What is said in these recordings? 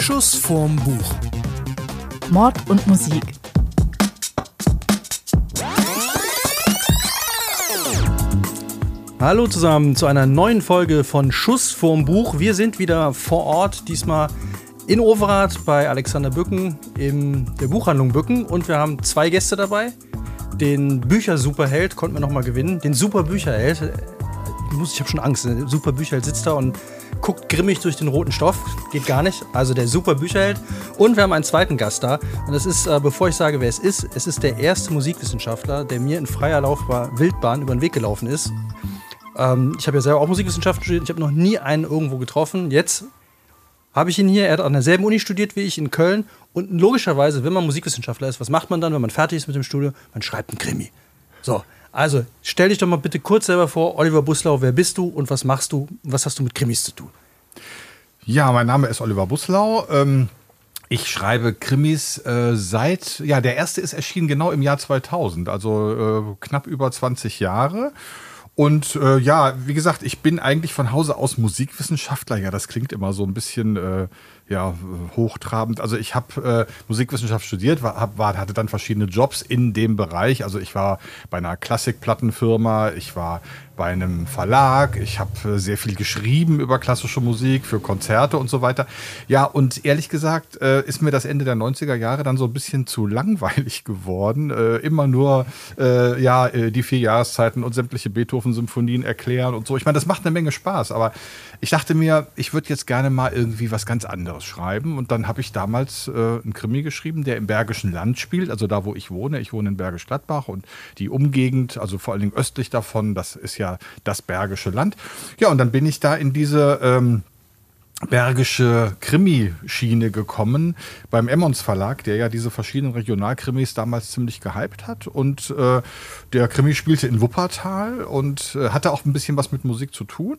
Schuss vorm Buch. Mord und Musik. Hallo zusammen zu einer neuen Folge von Schuss vorm Buch. Wir sind wieder vor Ort, diesmal in Overath bei Alexander Bücken in der Buchhandlung Bücken und wir haben zwei Gäste dabei. Den Büchersuperheld konnten wir nochmal gewinnen. Den Super Bücherheld. Ich, habe schon Angst. Super Bücherheld sitzt da und guckt grimmig durch den roten Stoff. Geht gar nicht. Also der Super Bücherheld. Und wir haben einen zweiten Gast da. Und das ist, äh, bevor ich sage, wer es ist, es ist der erste Musikwissenschaftler, der mir in freier Laufbahn, Wildbahn über den Weg gelaufen ist. Ähm, ich habe ja selber auch Musikwissenschaften studiert. Ich habe noch nie einen irgendwo getroffen. Jetzt habe ich ihn hier. Er hat an derselben Uni studiert wie ich in Köln. Und logischerweise, wenn man Musikwissenschaftler ist, was macht man dann, wenn man fertig ist mit dem Studio? Man schreibt einen Krimi. So, also stell dich doch mal bitte kurz selber vor, Oliver Buslau, wer bist du und was machst du? Was hast du mit Krimis zu tun? Ja, mein Name ist Oliver Buslau. Ähm, ich schreibe Krimis äh, seit, ja, der erste ist erschienen genau im Jahr 2000, also äh, knapp über 20 Jahre. Und äh, ja, wie gesagt, ich bin eigentlich von Hause aus Musikwissenschaftler. Ja, das klingt immer so ein bisschen äh, ja, hochtrabend. Also ich habe äh, Musikwissenschaft studiert, war, hab, war, hatte dann verschiedene Jobs in dem Bereich. Also ich war bei einer Klassikplattenfirma, ich war bei einem Verlag, ich habe äh, sehr viel geschrieben über klassische Musik für Konzerte und so weiter. Ja, und ehrlich gesagt äh, ist mir das Ende der 90er Jahre dann so ein bisschen zu langweilig geworden. Äh, immer nur äh, ja, äh, die vier Jahreszeiten und sämtliche Beethoven-Symphonien erklären und so. Ich meine, das macht eine Menge Spaß, aber ich dachte mir, ich würde jetzt gerne mal irgendwie was ganz anderes schreiben. Und dann habe ich damals äh, einen Krimi geschrieben, der im Bergischen Land spielt, also da, wo ich wohne. Ich wohne in Bergisch Gladbach und die Umgegend, also vor allen Dingen östlich davon, das ist ja das Bergische Land. Ja, und dann bin ich da in diese ähm, bergische Krimi-Schiene gekommen beim Emmons Verlag, der ja diese verschiedenen Regionalkrimis damals ziemlich gehypt hat. Und äh, der Krimi spielte in Wuppertal und äh, hatte auch ein bisschen was mit Musik zu tun.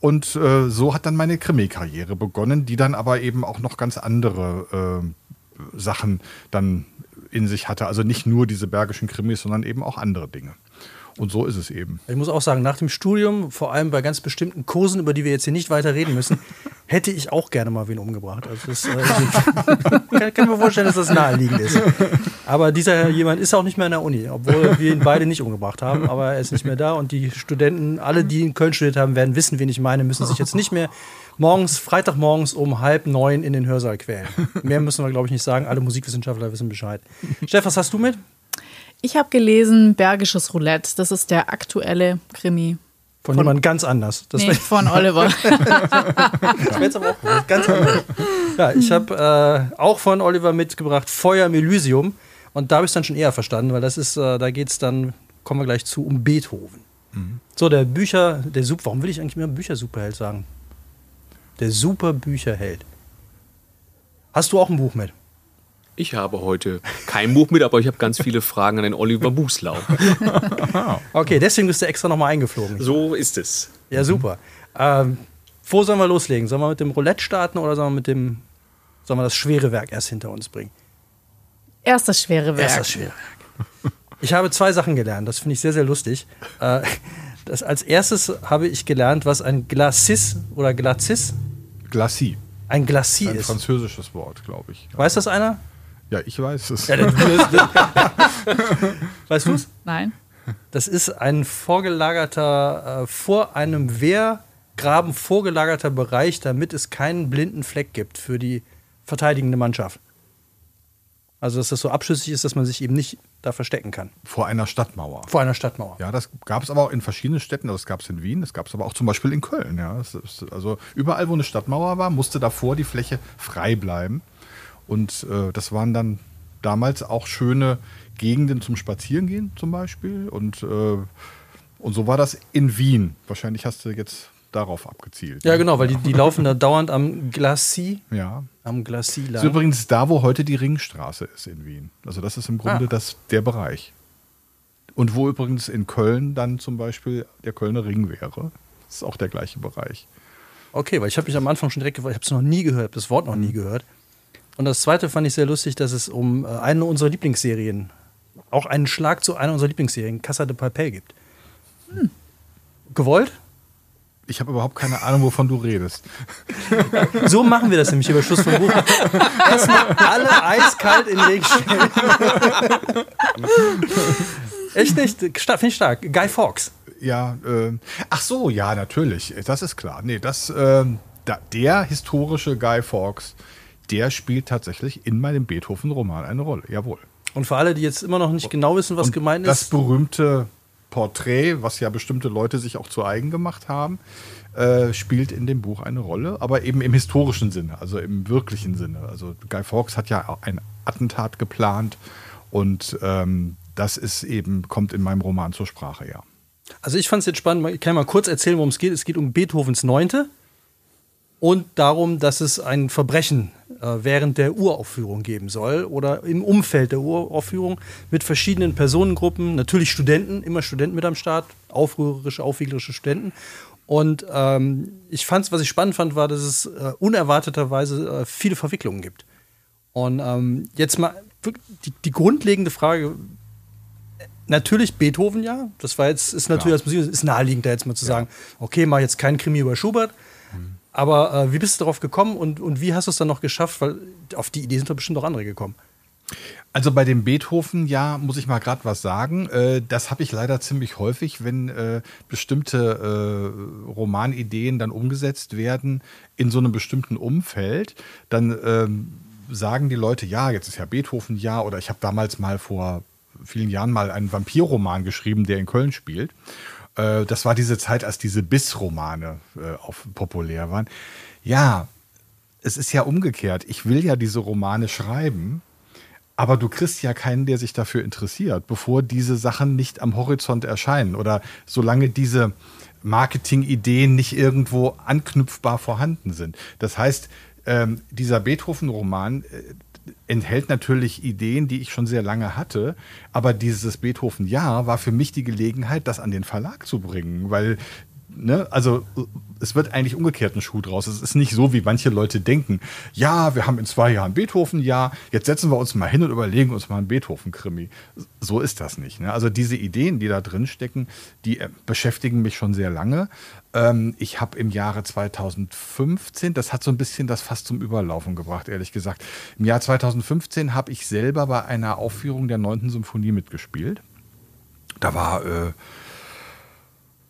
Und äh, so hat dann meine Krimi-Karriere begonnen, die dann aber eben auch noch ganz andere äh, Sachen dann in sich hatte. Also nicht nur diese bergischen Krimis, sondern eben auch andere Dinge. Und so ist es eben. Ich muss auch sagen, nach dem Studium, vor allem bei ganz bestimmten Kursen, über die wir jetzt hier nicht weiter reden müssen, hätte ich auch gerne mal wen umgebracht. Also das, äh, kann, kann mir vorstellen, dass das naheliegend ist. Aber dieser jemand ist auch nicht mehr in der Uni, obwohl wir ihn beide nicht umgebracht haben. Aber er ist nicht mehr da und die Studenten, alle, die in Köln studiert haben, werden wissen, wen ich meine, müssen sich jetzt nicht mehr morgens, Freitagmorgens um halb neun in den Hörsaal quälen. Mehr müssen wir, glaube ich, nicht sagen. Alle Musikwissenschaftler wissen Bescheid. Steff, was hast du mit? Ich habe gelesen Bergisches Roulette. Das ist der aktuelle Krimi. Von, von jemand ganz anders. Das nee, von Oliver. das wäre jetzt aber auch ganz anders. Ja, ich habe äh, auch von Oliver mitgebracht Feuer im Elysium. Und da habe ich es dann schon eher verstanden, weil das ist, äh, da geht es dann, kommen wir gleich zu, um Beethoven. Mhm. So, der Bücher, der Super, warum will ich eigentlich mehr Büchersuperheld sagen? Der Super Bücherheld. Hast du auch ein Buch mit? Ich habe heute kein Buch mit, aber ich habe ganz viele Fragen an den Oliver Buslau. okay, deswegen bist du extra nochmal eingeflogen. So ist es. Ja, super. Ähm, wo sollen wir loslegen? Sollen wir mit dem Roulette starten oder sollen wir mit dem, sollen wir das schwere Werk erst hinter uns bringen? Erst das schwere Werk. Erst das schwere Werk. Ich habe zwei Sachen gelernt, das finde ich sehr, sehr lustig. Äh, das, als erstes habe ich gelernt, was ein Glacis oder Glacis? Glacis. Ein Glacis ist. Ein französisches Wort, glaube ich. Weiß das einer? Ja, ich weiß es. Ja, weißt du es? Nein. Das ist ein vorgelagerter, äh, vor einem Wehrgraben vorgelagerter Bereich, damit es keinen blinden Fleck gibt für die verteidigende Mannschaft. Also, dass das so abschüssig ist, dass man sich eben nicht da verstecken kann. Vor einer Stadtmauer. Vor einer Stadtmauer. Ja, das gab es aber auch in verschiedenen Städten. Das gab es in Wien, das gab es aber auch zum Beispiel in Köln. Ja. Ist, also überall, wo eine Stadtmauer war, musste davor die Fläche frei bleiben. Und äh, das waren dann damals auch schöne Gegenden zum Spazierengehen zum Beispiel. Und, äh, und so war das in Wien. Wahrscheinlich hast du jetzt darauf abgezielt. Ja, ne? genau, weil die, die laufen da dauernd am Glacis. Ja. Am Glacis lang. Das ist übrigens da, wo heute die Ringstraße ist in Wien. Also das ist im Grunde ah. das, der Bereich. Und wo übrigens in Köln dann zum Beispiel der Kölner Ring wäre. Das ist auch der gleiche Bereich. Okay, weil ich habe mich am Anfang schon direkt gefragt, ich habe es noch nie gehört, das Wort noch nie mhm. gehört. Und das zweite fand ich sehr lustig, dass es um äh, eine unserer Lieblingsserien, auch einen Schlag zu einer unserer Lieblingsserien, Casa de Papel gibt. Hm. Gewollt? Ich habe überhaupt keine Ahnung, wovon du redest. So machen wir das nämlich über Schluss vom Buch. Erstmal alle eiskalt in den Weg stellen. Echt nicht? Finde ich stark. Guy Fawkes. Ja, äh, ach so, ja, natürlich. Das ist klar. Nee, das, ähm, da, der historische Guy Fawkes, der spielt tatsächlich in meinem Beethoven-Roman eine Rolle. Jawohl. Und für alle, die jetzt immer noch nicht genau wissen, was Und gemeint das ist, berühmte Porträt, was ja bestimmte Leute sich auch zu eigen gemacht haben, äh, spielt in dem Buch eine Rolle, aber eben im historischen Sinne, also im wirklichen Sinne. Also Guy Fawkes hat ja auch ein Attentat geplant und ähm, das ist eben, kommt in meinem Roman zur Sprache, ja. Also ich fand es jetzt spannend, ich kann mal kurz erzählen, worum es geht. Es geht um Beethovens Neunte und darum, dass es ein Verbrechen äh, während der Uraufführung geben soll oder im Umfeld der Uraufführung mit verschiedenen Personengruppen, natürlich Studenten, immer Studenten mit am Start, aufrührerische, aufwieglerische Studenten. Und ähm, ich fand was ich spannend fand, war, dass es äh, unerwarteterweise äh, viele Verwicklungen gibt. Und ähm, jetzt mal die, die grundlegende Frage, Natürlich Beethoven, ja. Das war jetzt, ist natürlich als Musik, ist naheliegend, da jetzt mal zu sagen, okay, mach jetzt keinen Krimi über Schubert. Aber äh, wie bist du darauf gekommen und, und wie hast du es dann noch geschafft? Weil auf die Idee sind doch bestimmt auch andere gekommen. Also bei dem Beethoven, ja, muss ich mal gerade was sagen. Äh, das habe ich leider ziemlich häufig, wenn äh, bestimmte äh, Romanideen dann umgesetzt werden in so einem bestimmten Umfeld, dann ähm, sagen die Leute, ja, jetzt ist ja Beethoven ja, oder ich habe damals mal vor vielen Jahren mal einen Vampirroman geschrieben, der in Köln spielt. Äh, das war diese Zeit, als diese Biss-Romane äh, auf, populär waren. Ja, es ist ja umgekehrt. Ich will ja diese Romane schreiben, aber du kriegst ja keinen, der sich dafür interessiert, bevor diese Sachen nicht am Horizont erscheinen oder solange diese Marketingideen nicht irgendwo anknüpfbar vorhanden sind. Das heißt, ähm, dieser Beethoven-Roman äh, enthält natürlich Ideen, die ich schon sehr lange hatte, aber dieses Beethoven-Jahr war für mich die Gelegenheit, das an den Verlag zu bringen, weil Ne? Also es wird eigentlich umgekehrt ein Schuh draus. Es ist nicht so, wie manche Leute denken. Ja, wir haben in zwei Jahren Beethoven, ja, jetzt setzen wir uns mal hin und überlegen uns mal einen Beethoven-Krimi. So ist das nicht. Ne? Also diese Ideen, die da drin stecken, die äh, beschäftigen mich schon sehr lange. Ähm, ich habe im Jahre 2015, das hat so ein bisschen das fast zum Überlaufen gebracht, ehrlich gesagt. Im Jahr 2015 habe ich selber bei einer Aufführung der 9. Symphonie mitgespielt. Da war äh,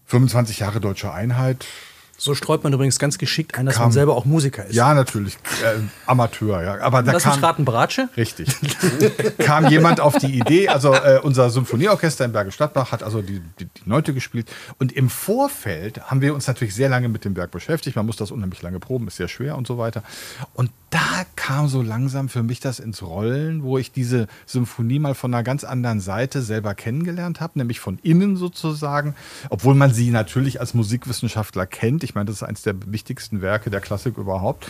25 Jahre deutsche Einheit. So streut man übrigens ganz geschickt ein, dass Kam- man selber auch Musiker ist. Ja, natürlich. Äh, Amateur, ja. Aber da Lass kam, mich raten, Bratsche? Richtig. kam jemand auf die Idee, also äh, unser Symphonieorchester in Bergisch Gladbach hat also die, die, die Neunte gespielt. Und im Vorfeld haben wir uns natürlich sehr lange mit dem Werk beschäftigt. Man muss das unheimlich lange proben, ist sehr schwer und so weiter. Und da kam so langsam für mich das ins Rollen, wo ich diese Symphonie mal von einer ganz anderen Seite selber kennengelernt habe, nämlich von innen sozusagen, obwohl man sie natürlich als Musikwissenschaftler kennt. Ich meine, das ist eines der wichtigsten Werke der Klassik überhaupt.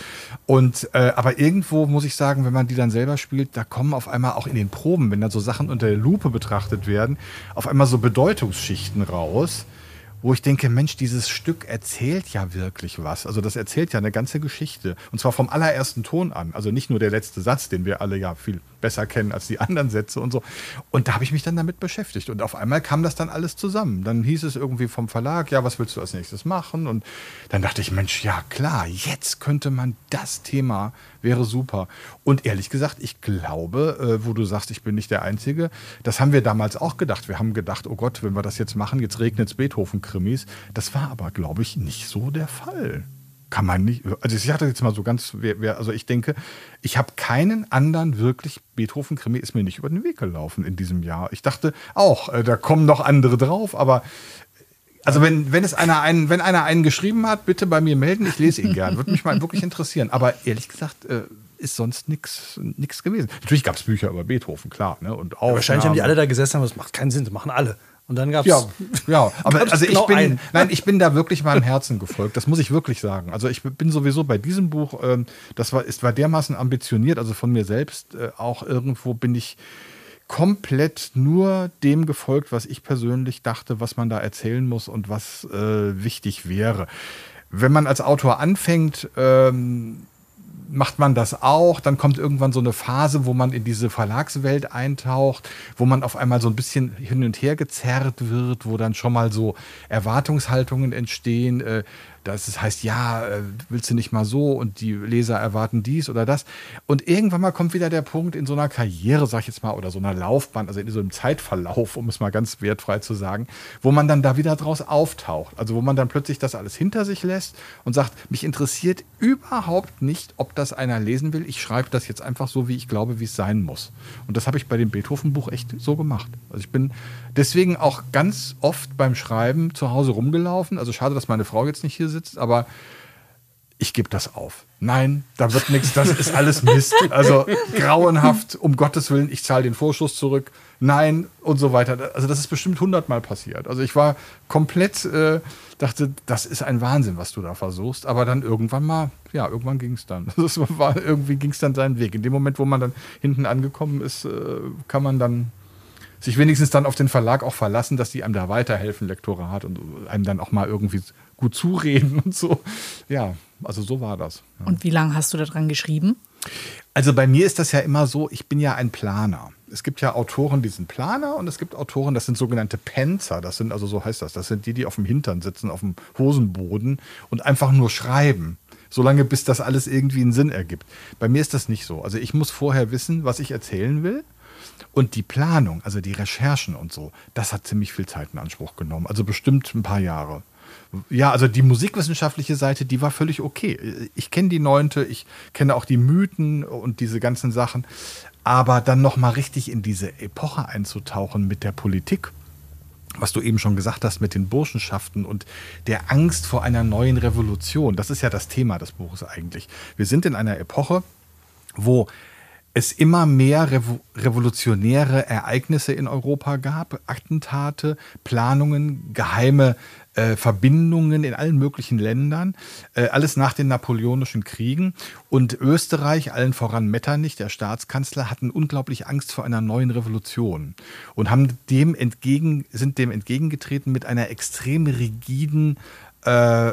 Und äh, aber irgendwo muss ich sagen, wenn man die dann selber spielt, da kommen auf einmal auch in den Proben, wenn dann so Sachen unter der Lupe betrachtet werden, auf einmal so Bedeutungsschichten raus wo ich denke, Mensch, dieses Stück erzählt ja wirklich was. Also das erzählt ja eine ganze Geschichte. Und zwar vom allerersten Ton an. Also nicht nur der letzte Satz, den wir alle ja viel besser kennen als die anderen Sätze und so. Und da habe ich mich dann damit beschäftigt. Und auf einmal kam das dann alles zusammen. Dann hieß es irgendwie vom Verlag, ja, was willst du als nächstes machen? Und dann dachte ich, Mensch, ja klar, jetzt könnte man das Thema, wäre super. Und ehrlich gesagt, ich glaube, äh, wo du sagst, ich bin nicht der Einzige, das haben wir damals auch gedacht. Wir haben gedacht, oh Gott, wenn wir das jetzt machen, jetzt regnet es Beethoven-Krimis. Das war aber, glaube ich, nicht so der Fall. Kann man nicht. Also ich hatte jetzt mal so ganz, also ich denke, ich habe keinen anderen wirklich Beethoven-Krimi ist mir nicht über den Weg gelaufen in diesem Jahr. Ich dachte auch, äh, da kommen noch andere drauf, aber also wenn, wenn es einer einen, wenn einer einen geschrieben hat, bitte bei mir melden, ich lese ihn gern. Würde mich mal wirklich interessieren. Aber ehrlich gesagt, äh, ist sonst nichts gewesen. Natürlich gab es Bücher über Beethoven, klar. Ne? Und auch Wahrscheinlich haben die alle da gesessen, aber das macht keinen Sinn, das machen alle. Und dann gab es. Ja, ja, aber Gab's also ich genau bin, einen. nein, ich bin da wirklich meinem Herzen gefolgt. Das muss ich wirklich sagen. Also ich bin sowieso bei diesem Buch, ähm, das war, ist, war dermaßen ambitioniert, also von mir selbst äh, auch irgendwo bin ich komplett nur dem gefolgt, was ich persönlich dachte, was man da erzählen muss und was äh, wichtig wäre. Wenn man als Autor anfängt, ähm, macht man das auch. Dann kommt irgendwann so eine Phase, wo man in diese Verlagswelt eintaucht, wo man auf einmal so ein bisschen hin und her gezerrt wird, wo dann schon mal so Erwartungshaltungen entstehen. Äh, das heißt, ja, äh, willst du nicht mal so und die Leser erwarten dies oder das. Und irgendwann mal kommt wieder der Punkt in so einer Karriere, sag ich jetzt mal, oder so einer Laufbahn, also in so einem Zeitverlauf, um es mal ganz wertfrei zu sagen, wo man dann da wieder draus auftaucht. Also wo man dann plötzlich das alles hinter sich lässt und sagt, mich interessiert überhaupt nicht, ob das einer lesen will. Ich schreibe das jetzt einfach so, wie ich glaube, wie es sein muss. Und das habe ich bei dem Beethoven-Buch echt so gemacht. Also ich bin deswegen auch ganz oft beim Schreiben zu Hause rumgelaufen. Also schade, dass meine Frau jetzt nicht hier sitzt, aber ich gebe das auf. Nein, da wird nichts, das ist alles Mist. Also grauenhaft, um Gottes Willen, ich zahle den Vorschuss zurück. Nein und so weiter. Also das ist bestimmt hundertmal passiert. Also ich war komplett, äh, dachte, das ist ein Wahnsinn, was du da versuchst. Aber dann irgendwann mal, ja, irgendwann ging es dann. Das war, irgendwie ging es dann seinen Weg. In dem Moment, wo man dann hinten angekommen ist, äh, kann man dann sich wenigstens dann auf den Verlag auch verlassen, dass die einem da weiterhelfen, Lektorat und einem dann auch mal irgendwie gut zureden und so. Ja, also so war das. Ja. Und wie lange hast du daran geschrieben? Also bei mir ist das ja immer so, ich bin ja ein Planer. Es gibt ja Autoren, die sind Planer und es gibt Autoren, das sind sogenannte Penzer. Das sind, also so heißt das, das sind die, die auf dem Hintern sitzen, auf dem Hosenboden und einfach nur schreiben. Solange bis das alles irgendwie einen Sinn ergibt. Bei mir ist das nicht so. Also ich muss vorher wissen, was ich erzählen will. Und die Planung, also die Recherchen und so, das hat ziemlich viel Zeit in Anspruch genommen. Also bestimmt ein paar Jahre. Ja, also die musikwissenschaftliche Seite, die war völlig okay. Ich kenne die neunte, ich kenne auch die Mythen und diese ganzen Sachen. Aber dann nochmal richtig in diese Epoche einzutauchen mit der Politik, was du eben schon gesagt hast mit den Burschenschaften und der Angst vor einer neuen Revolution, das ist ja das Thema des Buches eigentlich. Wir sind in einer Epoche, wo es immer mehr revo revolutionäre Ereignisse in Europa gab, Attentate, Planungen, geheime äh, Verbindungen in allen möglichen Ländern, äh, alles nach den napoleonischen Kriegen. Und Österreich, allen voran Metternich, der Staatskanzler, hatten unglaublich Angst vor einer neuen Revolution und haben dem entgegen, sind dem entgegengetreten mit einer extrem rigiden äh,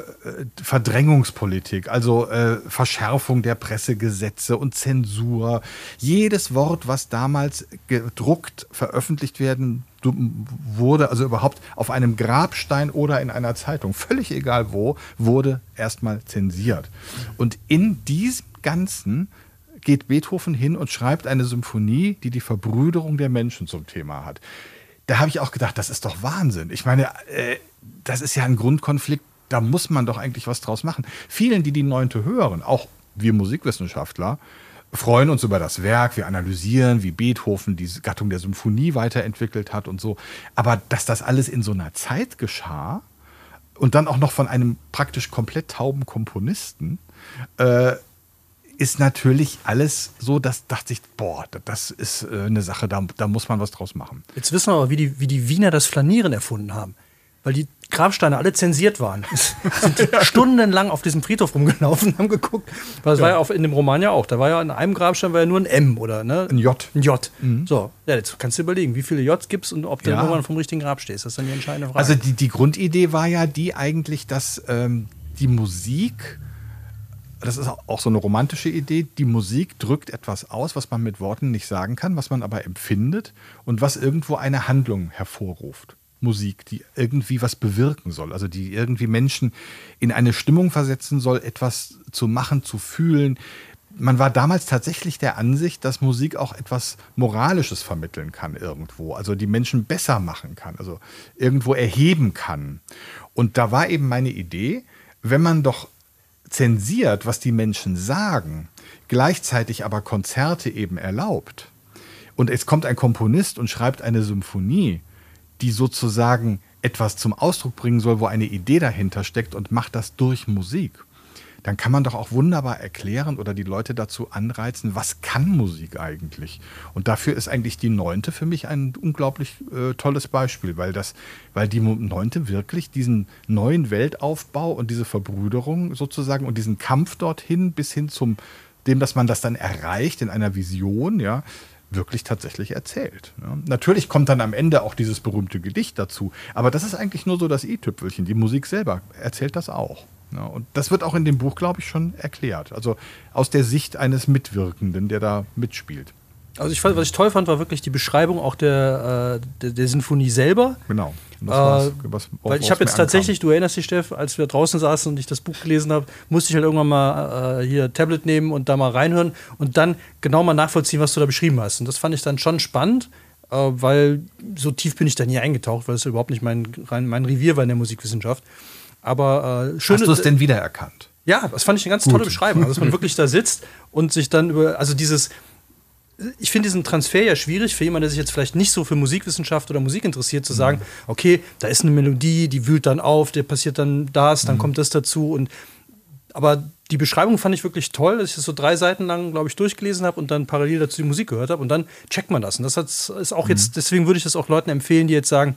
Verdrängungspolitik, also äh, Verschärfung der Pressegesetze und Zensur. Jedes Wort, was damals gedruckt veröffentlicht werden wurde, also überhaupt auf einem Grabstein oder in einer Zeitung, völlig egal wo, wurde erstmal zensiert. Und in diesem Ganzen geht Beethoven hin und schreibt eine Symphonie, die die Verbrüderung der Menschen zum Thema hat. Da habe ich auch gedacht, das ist doch Wahnsinn. Ich meine, äh, das ist ja ein Grundkonflikt da muss man doch eigentlich was draus machen. Vielen, die die Neunte hören, auch wir Musikwissenschaftler, freuen uns über das Werk, wir analysieren, wie Beethoven diese Gattung der Symphonie weiterentwickelt hat und so. Aber dass das alles in so einer Zeit geschah und dann auch noch von einem praktisch komplett tauben Komponisten, äh, ist natürlich alles so, dass dachte ich, boah, das ist äh, eine Sache, da, da muss man was draus machen. Jetzt wissen wir aber, wie die, wie die Wiener das Flanieren erfunden haben weil die Grabsteine alle zensiert waren. sind stundenlang auf diesem Friedhof rumgelaufen und haben geguckt. Weil das ja. war ja auch in dem Roman ja auch. Da war ja in einem Grabstein war ja nur ein M oder ne? Ein J. Ein J. Mhm. So, ja, jetzt kannst du überlegen, wie viele J gibt es und ob du ja. irgendwann vom richtigen Grab stehst. Das ist dann die entscheidende Frage. Also die, die Grundidee war ja die eigentlich, dass ähm, die Musik das ist auch so eine romantische Idee. Die Musik drückt etwas aus, was man mit Worten nicht sagen kann, was man aber empfindet und was irgendwo eine Handlung hervorruft. Musik, die irgendwie was bewirken soll, also die irgendwie Menschen in eine Stimmung versetzen soll, etwas zu machen, zu fühlen. Man war damals tatsächlich der Ansicht, dass Musik auch etwas Moralisches vermitteln kann irgendwo, also die Menschen besser machen kann, also irgendwo erheben kann. Und da war eben meine Idee, wenn man doch zensiert, was die Menschen sagen, gleichzeitig aber Konzerte eben erlaubt, und es kommt ein Komponist und schreibt eine Symphonie, die sozusagen etwas zum Ausdruck bringen soll, wo eine Idee dahinter steckt und macht das durch Musik, dann kann man doch auch wunderbar erklären oder die Leute dazu anreizen, was kann Musik eigentlich? Und dafür ist eigentlich die Neunte für mich ein unglaublich äh, tolles Beispiel, weil das, weil die Neunte wirklich diesen neuen Weltaufbau und diese Verbrüderung sozusagen und diesen Kampf dorthin bis hin zum dem, dass man das dann erreicht in einer Vision, ja, wirklich tatsächlich erzählt. Ja. Natürlich kommt dann am Ende auch dieses berühmte Gedicht dazu, aber das ist eigentlich nur so das i-Tüpfelchen. Die Musik selber erzählt das auch. Ja. Und das wird auch in dem Buch, glaube ich, schon erklärt. Also aus der Sicht eines Mitwirkenden, der da mitspielt. Also ich fand, was ich toll fand, war wirklich die Beschreibung auch der, äh, der, der Sinfonie selber. Genau. Äh, weil ich habe jetzt tatsächlich, du erinnerst dich, Steff, als wir draußen saßen und ich das Buch gelesen habe, musste ich halt irgendwann mal äh, hier Tablet nehmen und da mal reinhören und dann genau mal nachvollziehen, was du da beschrieben hast. Und das fand ich dann schon spannend, äh, weil so tief bin ich da nie eingetaucht, weil es überhaupt nicht mein, mein Revier war in der Musikwissenschaft. Aber äh, schön. Hast du es denn wiedererkannt? Ja, das fand ich eine ganz Gut. tolle Beschreibung. Also, dass man wirklich da sitzt und sich dann über, also dieses, ich finde diesen Transfer ja schwierig für jemanden, der sich jetzt vielleicht nicht so für Musikwissenschaft oder Musik interessiert, zu sagen, mhm. okay, da ist eine Melodie, die wühlt dann auf, der passiert dann das, dann mhm. kommt das dazu und aber die Beschreibung fand ich wirklich toll, dass ich das so drei Seiten lang, glaube ich, durchgelesen habe und dann parallel dazu die Musik gehört habe und dann checkt man das. Und das ist auch mhm. jetzt, deswegen würde ich das auch Leuten empfehlen, die jetzt sagen,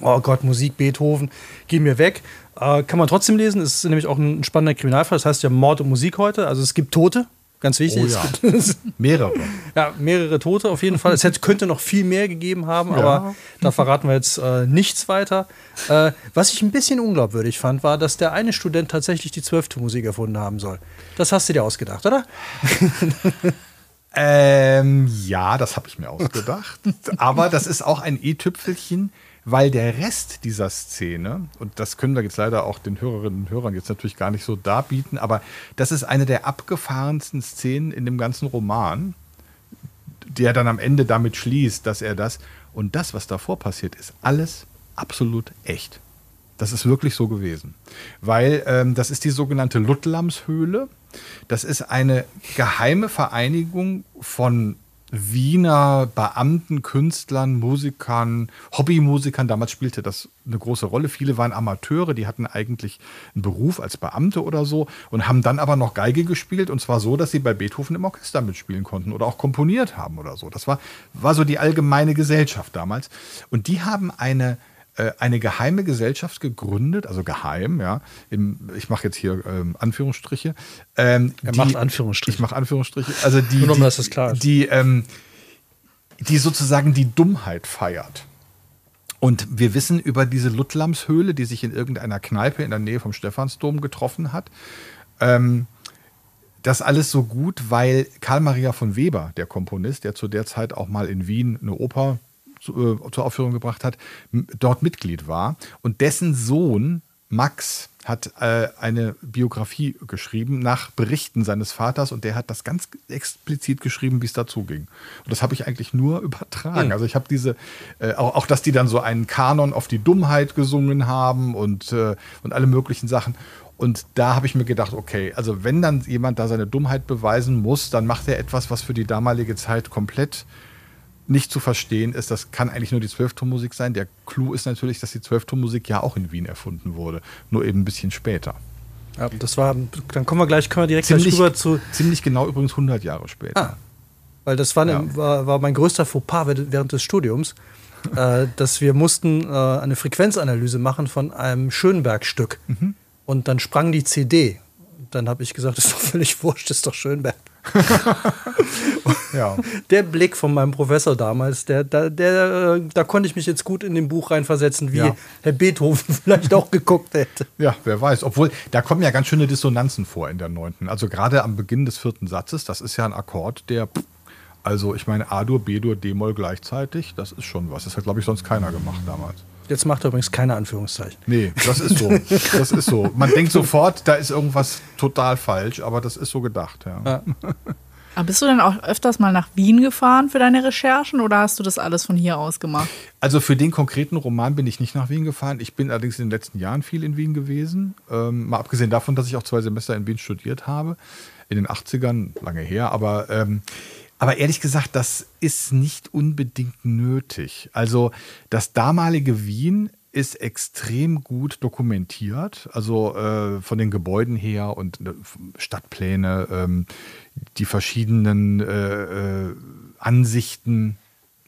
oh Gott, Musik, Beethoven, geh mir weg. Äh, kann man trotzdem lesen, es ist nämlich auch ein spannender Kriminalfall, das heißt ja Mord und Musik heute, also es gibt Tote, Ganz wichtig. Oh, ja. mehrere. Ja, mehrere Tote auf jeden Fall. Es hätte, könnte noch viel mehr gegeben haben, ja. aber da verraten wir jetzt äh, nichts weiter. Äh, was ich ein bisschen unglaubwürdig fand, war, dass der eine Student tatsächlich die Zwölftonmusik erfunden haben soll. Das hast du dir ausgedacht, oder? ähm, ja, das habe ich mir ausgedacht. aber das ist auch ein i-Tüpfelchen weil der Rest dieser Szene, und das können wir jetzt leider auch den Hörerinnen und Hörern jetzt natürlich gar nicht so darbieten, aber das ist eine der abgefahrensten Szenen in dem ganzen Roman, der dann am Ende damit schließt, dass er das und das, was davor passiert, ist alles absolut echt. Das ist wirklich so gewesen. Weil ähm, das ist die sogenannte Luttlamshöhle. Das ist eine geheime Vereinigung von Wiener Beamten, Künstlern, Musikern, Hobbymusikern. Damals spielte das eine große Rolle. Viele waren Amateure, die hatten eigentlich einen Beruf als Beamte oder so und haben dann aber noch Geige gespielt und zwar so, dass sie bei Beethoven im Orchester mitspielen konnten oder auch komponiert haben oder so. Das war, war so die allgemeine Gesellschaft damals. Und die haben eine eine geheime Gesellschaft gegründet, also geheim, ja. Im, ich mache jetzt hier ähm, Anführungsstriche. Ähm, er die, macht Anführungsstriche. Ich mache Anführungsstriche. Also die, Nur, die, dass das klar ist. Die, ähm, die sozusagen die Dummheit feiert. Und wir wissen über diese Luttlamshöhle, die sich in irgendeiner Kneipe in der Nähe vom Stephansdom getroffen hat. Ähm, das alles so gut, weil Karl Maria von Weber, der Komponist, der zu der Zeit auch mal in Wien eine Oper zu, äh, zur Aufführung gebracht hat, dort Mitglied war. Und dessen Sohn Max hat äh, eine Biografie geschrieben nach Berichten seines Vaters und der hat das ganz explizit geschrieben, wie es dazu ging. Und das habe ich eigentlich nur übertragen. Mhm. Also ich habe diese, äh, auch, auch, dass die dann so einen Kanon auf die Dummheit gesungen haben und, äh, und alle möglichen Sachen. Und da habe ich mir gedacht, okay, also wenn dann jemand da seine Dummheit beweisen muss, dann macht er etwas, was für die damalige Zeit komplett nicht zu verstehen ist, das kann eigentlich nur die Zwölftonmusik sein. Der Clou ist natürlich, dass die Zwölftonmusik ja auch in Wien erfunden wurde, nur eben ein bisschen später. Ja, das war, dann kommen wir gleich, können wir direkt ziemlich, rüber zu. Ziemlich genau übrigens 100 Jahre später. Ah, weil das war, ja. war, war, mein größter Fauxpas während des Studiums, äh, dass wir mussten äh, eine Frequenzanalyse machen von einem Schönberg-Stück. Mhm. Und dann sprang die CD. Dann habe ich gesagt, das ist doch völlig wurscht, das ist doch Schönberg. ja. Der Blick von meinem Professor damals, der, der, der, da konnte ich mich jetzt gut in dem Buch reinversetzen, wie ja. Herr Beethoven vielleicht auch geguckt hätte. Ja, wer weiß. Obwohl, da kommen ja ganz schöne Dissonanzen vor in der neunten. Also gerade am Beginn des vierten Satzes, das ist ja ein Akkord, der, also ich meine A-Dur, B-Dur, D-Moll gleichzeitig, das ist schon was. Das hat, glaube ich, sonst keiner gemacht damals. Jetzt macht er übrigens keine Anführungszeichen. Nee, das ist so. Das ist so. Man denkt sofort, da ist irgendwas total falsch, aber das ist so gedacht, ja. ja. Aber bist du denn auch öfters mal nach Wien gefahren für deine Recherchen oder hast du das alles von hier aus gemacht? Also für den konkreten Roman bin ich nicht nach Wien gefahren. Ich bin allerdings in den letzten Jahren viel in Wien gewesen. Ähm, mal abgesehen davon, dass ich auch zwei Semester in Wien studiert habe. In den 80ern, lange her. Aber, ähm, aber ehrlich gesagt, das ist nicht unbedingt nötig. Also das damalige Wien ist extrem gut dokumentiert, also äh, von den Gebäuden her und äh, Stadtpläne, ähm, die verschiedenen äh, äh, Ansichten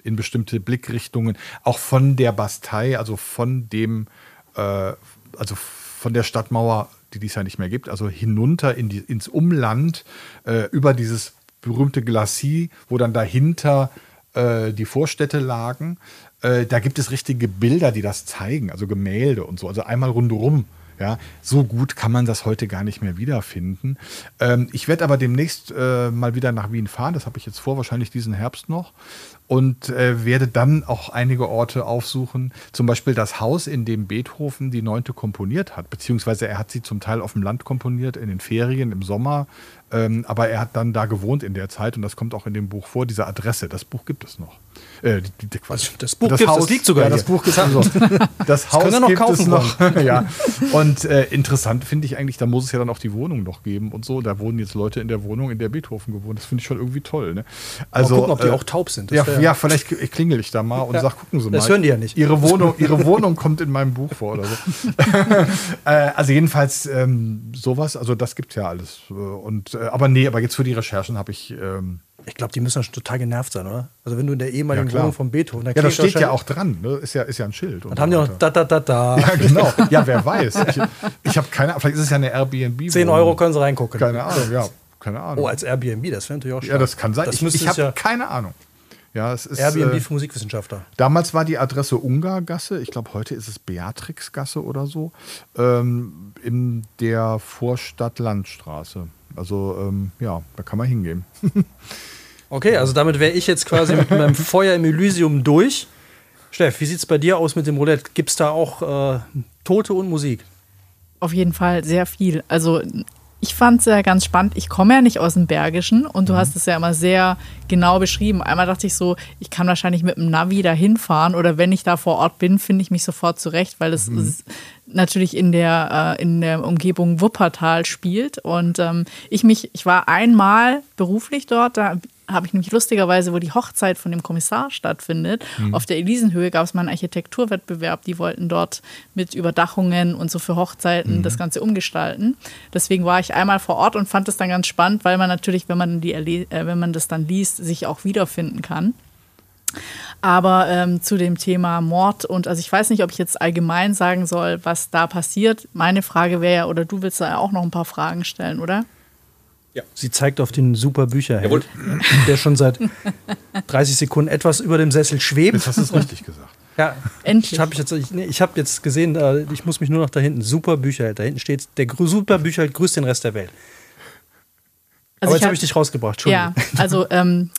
in bestimmte Blickrichtungen, auch von der Bastei, also von dem, äh, also von der Stadtmauer, die es ja nicht mehr gibt, also hinunter in die, ins Umland, äh, über dieses berühmte Glacis, wo dann dahinter äh, die Vorstädte lagen. Äh, da gibt es richtige Bilder, die das zeigen, also Gemälde und so. Also einmal rundherum Ja, so gut kann man das heute gar nicht mehr wiederfinden. Ähm, ich werde aber demnächst äh, mal wieder nach Wien fahren. Das habe ich jetzt vor, wahrscheinlich diesen Herbst noch. Und äh, werde dann auch einige Orte aufsuchen. Zum Beispiel das Haus, in dem Beethoven die Neunte komponiert hat. Beziehungsweise er hat sie zum Teil auf dem Land komponiert, in den Ferien, im Sommer. Ähm, aber er hat dann da gewohnt in der Zeit und das kommt auch in dem Buch vor, diese Adresse. Das Buch gibt es noch. Äh, die, die, Quatsch. Das Buch gibt's, das liegt sogar Ja, das. Buch gibt es also. Das Haus noch gibt kaufen es noch. ja. Und äh, interessant finde ich eigentlich, da muss es ja dann auch die Wohnung noch geben und so. Da wohnen jetzt Leute in der Wohnung, in der Beethoven gewohnt. Das finde ich schon irgendwie toll. Ne? Also, Mal gucken, ob die äh, auch taub sind. Das Ja, ja, vielleicht klingel ich da mal und Ja. sag, gucken Sie mal. Das hören die ja nicht. Ihre Wohnung, Ihre Wohnung kommt in meinem Buch vor oder so. äh, also jedenfalls ähm, sowas, also das gibt ja alles. Äh, Und, äh, aber nee, aber jetzt für die Recherchen habe ich. Ähm, Ich glaube, die müssen schon total genervt sein, oder? Also wenn du in der ehemaligen Ja. Wohnung von Beethoven, ja, das steht ja auch dran. Ne? Ist, ja, ist ja ein Schild. und haben die noch da, da, da, da. Ja, genau. Ja, wer weiß. Ich, ich habe keine Ahnung. Vielleicht ist es ja eine Airbnb. 10 Euro können sie reingucken. Keine Ahnung, ja. Keine Ahnung. Oh, als Airbnb, das wäre natürlich auch ja, das kann sein. Das ich ich habe ja keine Ahnung. Ja, es ist. Airbnb äh, für Musikwissenschaftler. Damals war die Adresse Ungargasse, ich glaube heute ist es Beatrixgasse oder so, ähm, in der Vorstadt Landstraße. Also ähm, ja, da kann man hingehen. Okay, also damit wäre ich jetzt quasi mit meinem Feuer im Elysium durch. Steff, wie sieht es bei dir aus mit dem Roulette? Gibt es da auch äh, Tote und Musik? Auf jeden Fall sehr viel. Also ich fand es ja ganz spannend. Ich komme ja nicht aus dem Bergischen und du hast es ja immer sehr genau beschrieben. Einmal dachte ich so, ich kann wahrscheinlich mit dem Navi da hinfahren oder wenn ich da vor Ort bin, finde ich mich sofort zurecht, weil es ist natürlich in der, äh, in der Umgebung Wuppertal spielt. Und ähm, ich mich, ich war einmal beruflich dort, da habe ich nämlich lustigerweise, wo die Hochzeit von dem Kommissar stattfindet, auf der Elisenhöhe gab es mal einen Architekturwettbewerb. Die wollten dort mit Überdachungen und so für Hochzeiten das Ganze umgestalten. Deswegen war ich einmal vor Ort und fand es dann ganz spannend, weil man natürlich, wenn man, die, äh, wenn man das dann liest, sich auch wiederfinden kann. Aber ähm, zu dem Thema Mord und also ich weiß nicht, ob ich jetzt allgemein sagen soll, was da passiert. Meine Frage wäre ja, oder du willst da auch noch ein paar Fragen stellen, oder? Sie zeigt auf den super Bücherheld, Jawohl. der schon seit 30 Sekunden etwas über dem Sessel schwebt. Jetzt hast du es richtig gesagt. Ja, Endlich. Ich habe jetzt, ich, nee, ich hab jetzt gesehen, äh, ich muss mich nur noch da hinten. Super Bücherheld. Da hinten steht, der super Bücherheld grüßt den Rest der Welt. Aber Also jetzt hab- habe ich dich rausgebracht. Entschuldigung. Ja, also ähm,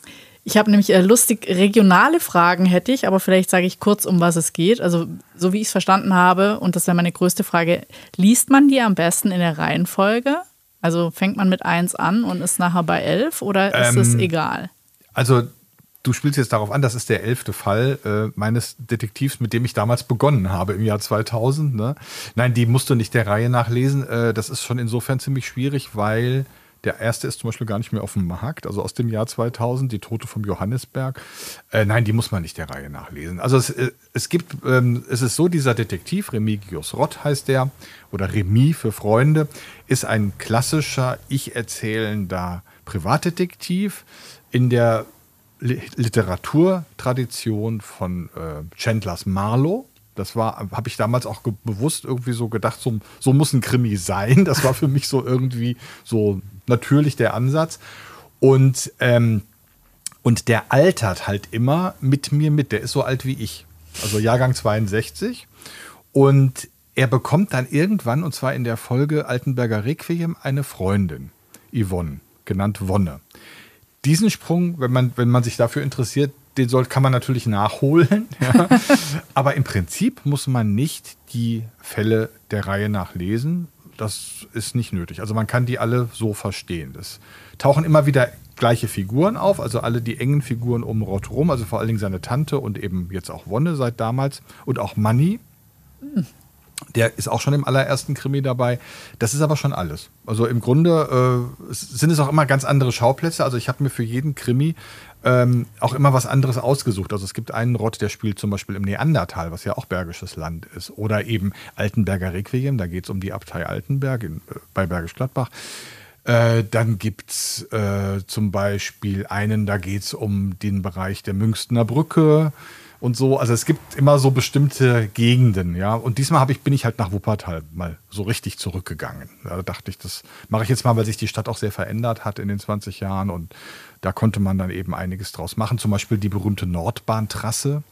ich habe nämlich äh, lustig regionale Fragen hätte ich, aber vielleicht sage ich kurz, um was es geht. Also so wie ich es verstanden habe, und das wäre meine größte Frage, liest man die am besten in der Reihenfolge? Also fängt man mit 1 an und ist nachher bei 11 oder ist es Ähm, egal? Also, du spielst jetzt darauf an, das ist der elfte Fall äh, meines Detektivs, mit dem ich damals begonnen habe im Jahr 2000. Ne? Nein, die musst du nicht der Reihe nachlesen. Äh, das ist schon insofern ziemlich schwierig, weil der erste ist zum Beispiel gar nicht mehr auf dem Markt, also aus dem Jahr 2000, die Tote vom Johannesberg. Äh, nein, die muss man nicht der Reihe nachlesen. Also es, äh, es gibt, ähm, es ist so, dieser Detektiv, Remigius Rott heißt der, oder Remi für Freunde, ist ein klassischer, ich erzählender Privatdetektiv in der Li- Literaturtradition von äh, Chandlers Marlowe. Das war, habe ich damals auch bewusst irgendwie so gedacht, so, so muss ein Krimi sein. Das war für mich so irgendwie so natürlich der Ansatz. Und, ähm, und der altert halt immer mit mir mit. Der ist so alt wie ich. Also Jahrgang 62. Und er bekommt dann irgendwann, und zwar in der Folge Altenberger Requiem, eine Freundin, Yvonne, genannt Wonne. Diesen Sprung, wenn man, wenn man sich dafür interessiert, den soll, kann man natürlich nachholen. Ja. Aber im Prinzip muss man nicht die Fälle der Reihe nach lesen. Das ist nicht nötig. Also man kann die alle so verstehen. Es tauchen immer wieder gleiche Figuren auf, also alle die engen Figuren um Rott rum, also vor allen Dingen seine Tante und eben jetzt auch Wonne seit damals und auch Manny. Der ist auch schon im allerersten Krimi dabei. Das ist aber schon alles. Also im Grunde äh, sind es auch immer ganz andere Schauplätze. Also ich habe mir für jeden Krimi ähm, auch immer was anderes ausgesucht. Also es gibt einen Rott, der spielt zum Beispiel im Neandertal, was ja auch bergisches Land ist. Oder eben Altenberger Requiem, da geht es um die Abtei Altenberg in, äh, bei Bergisch Gladbach. Äh, dann gibt es äh, zum Beispiel einen, da geht es um den Bereich der Münchner Brücke und so. Also es gibt immer so bestimmte Gegenden, ja. Und diesmal hab ich, bin ich halt nach Wuppertal mal so richtig zurückgegangen. Da dachte ich, das mache ich jetzt mal, weil sich die Stadt auch sehr verändert hat in den 20 Jahren und da konnte man dann eben einiges draus machen. Zum Beispiel die berühmte Nordbahntrasse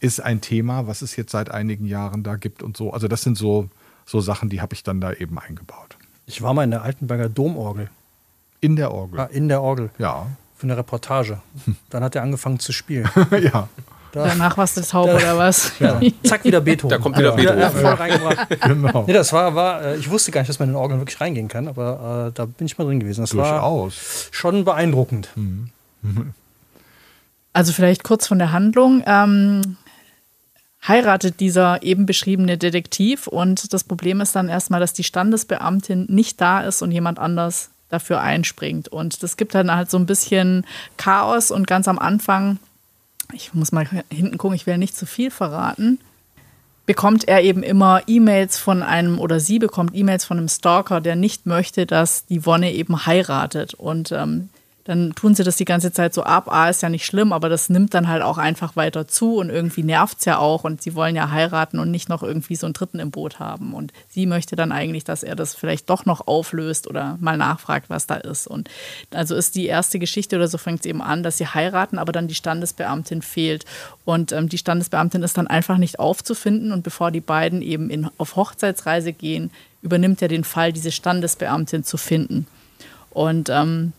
ist ein Thema, was es jetzt seit einigen Jahren da gibt und so. Also das sind so, so Sachen, die habe ich dann da eben eingebaut. Ich war mal in der Altenberger Domorgel. In der Orgel. Ah, in der Orgel. Ja. Für eine Reportage. Dann hat er angefangen zu spielen. ja. Da, Danach warst du taub oder was? ja. Zack, wieder Beethoven. Da kommt wieder Beethoven. Ja, voll reingebracht. Genau. Nee, das war, war äh, ich wusste gar nicht, dass man in den Orgeln wirklich reingehen kann, aber äh, da bin ich mal drin gewesen. Das war Durchaus. schon beeindruckend. Also vielleicht kurz von der Handlung. Ähm, heiratet dieser eben beschriebene Detektiv und das Problem ist dann erstmal, dass die Standesbeamtin nicht da ist und jemand anders dafür einspringt. Und das gibt dann halt so ein bisschen Chaos und ganz am Anfang, ich muss mal hinten gucken, ich will nicht zu viel verraten, bekommt er eben immer E-Mails von einem oder sie bekommt E-Mails von einem Stalker, der nicht möchte, dass die Wonne eben heiratet. Und ähm, dann tun sie das die ganze Zeit so ab. Ah, ist ja nicht schlimm, aber das nimmt dann halt auch einfach weiter zu und irgendwie nervt es ja auch und sie wollen ja heiraten und nicht noch irgendwie so einen Dritten im Boot haben. Und sie möchte dann eigentlich, dass er das vielleicht doch noch auflöst oder mal nachfragt, was da ist. Und also ist die erste Geschichte oder so fängt es eben an, dass sie heiraten, aber dann die Standesbeamtin fehlt. Und ähm, die Standesbeamtin ist dann einfach nicht aufzufinden und bevor die beiden eben in, auf Hochzeitsreise gehen, übernimmt er den Fall, diese Standesbeamtin zu finden. Und ähm,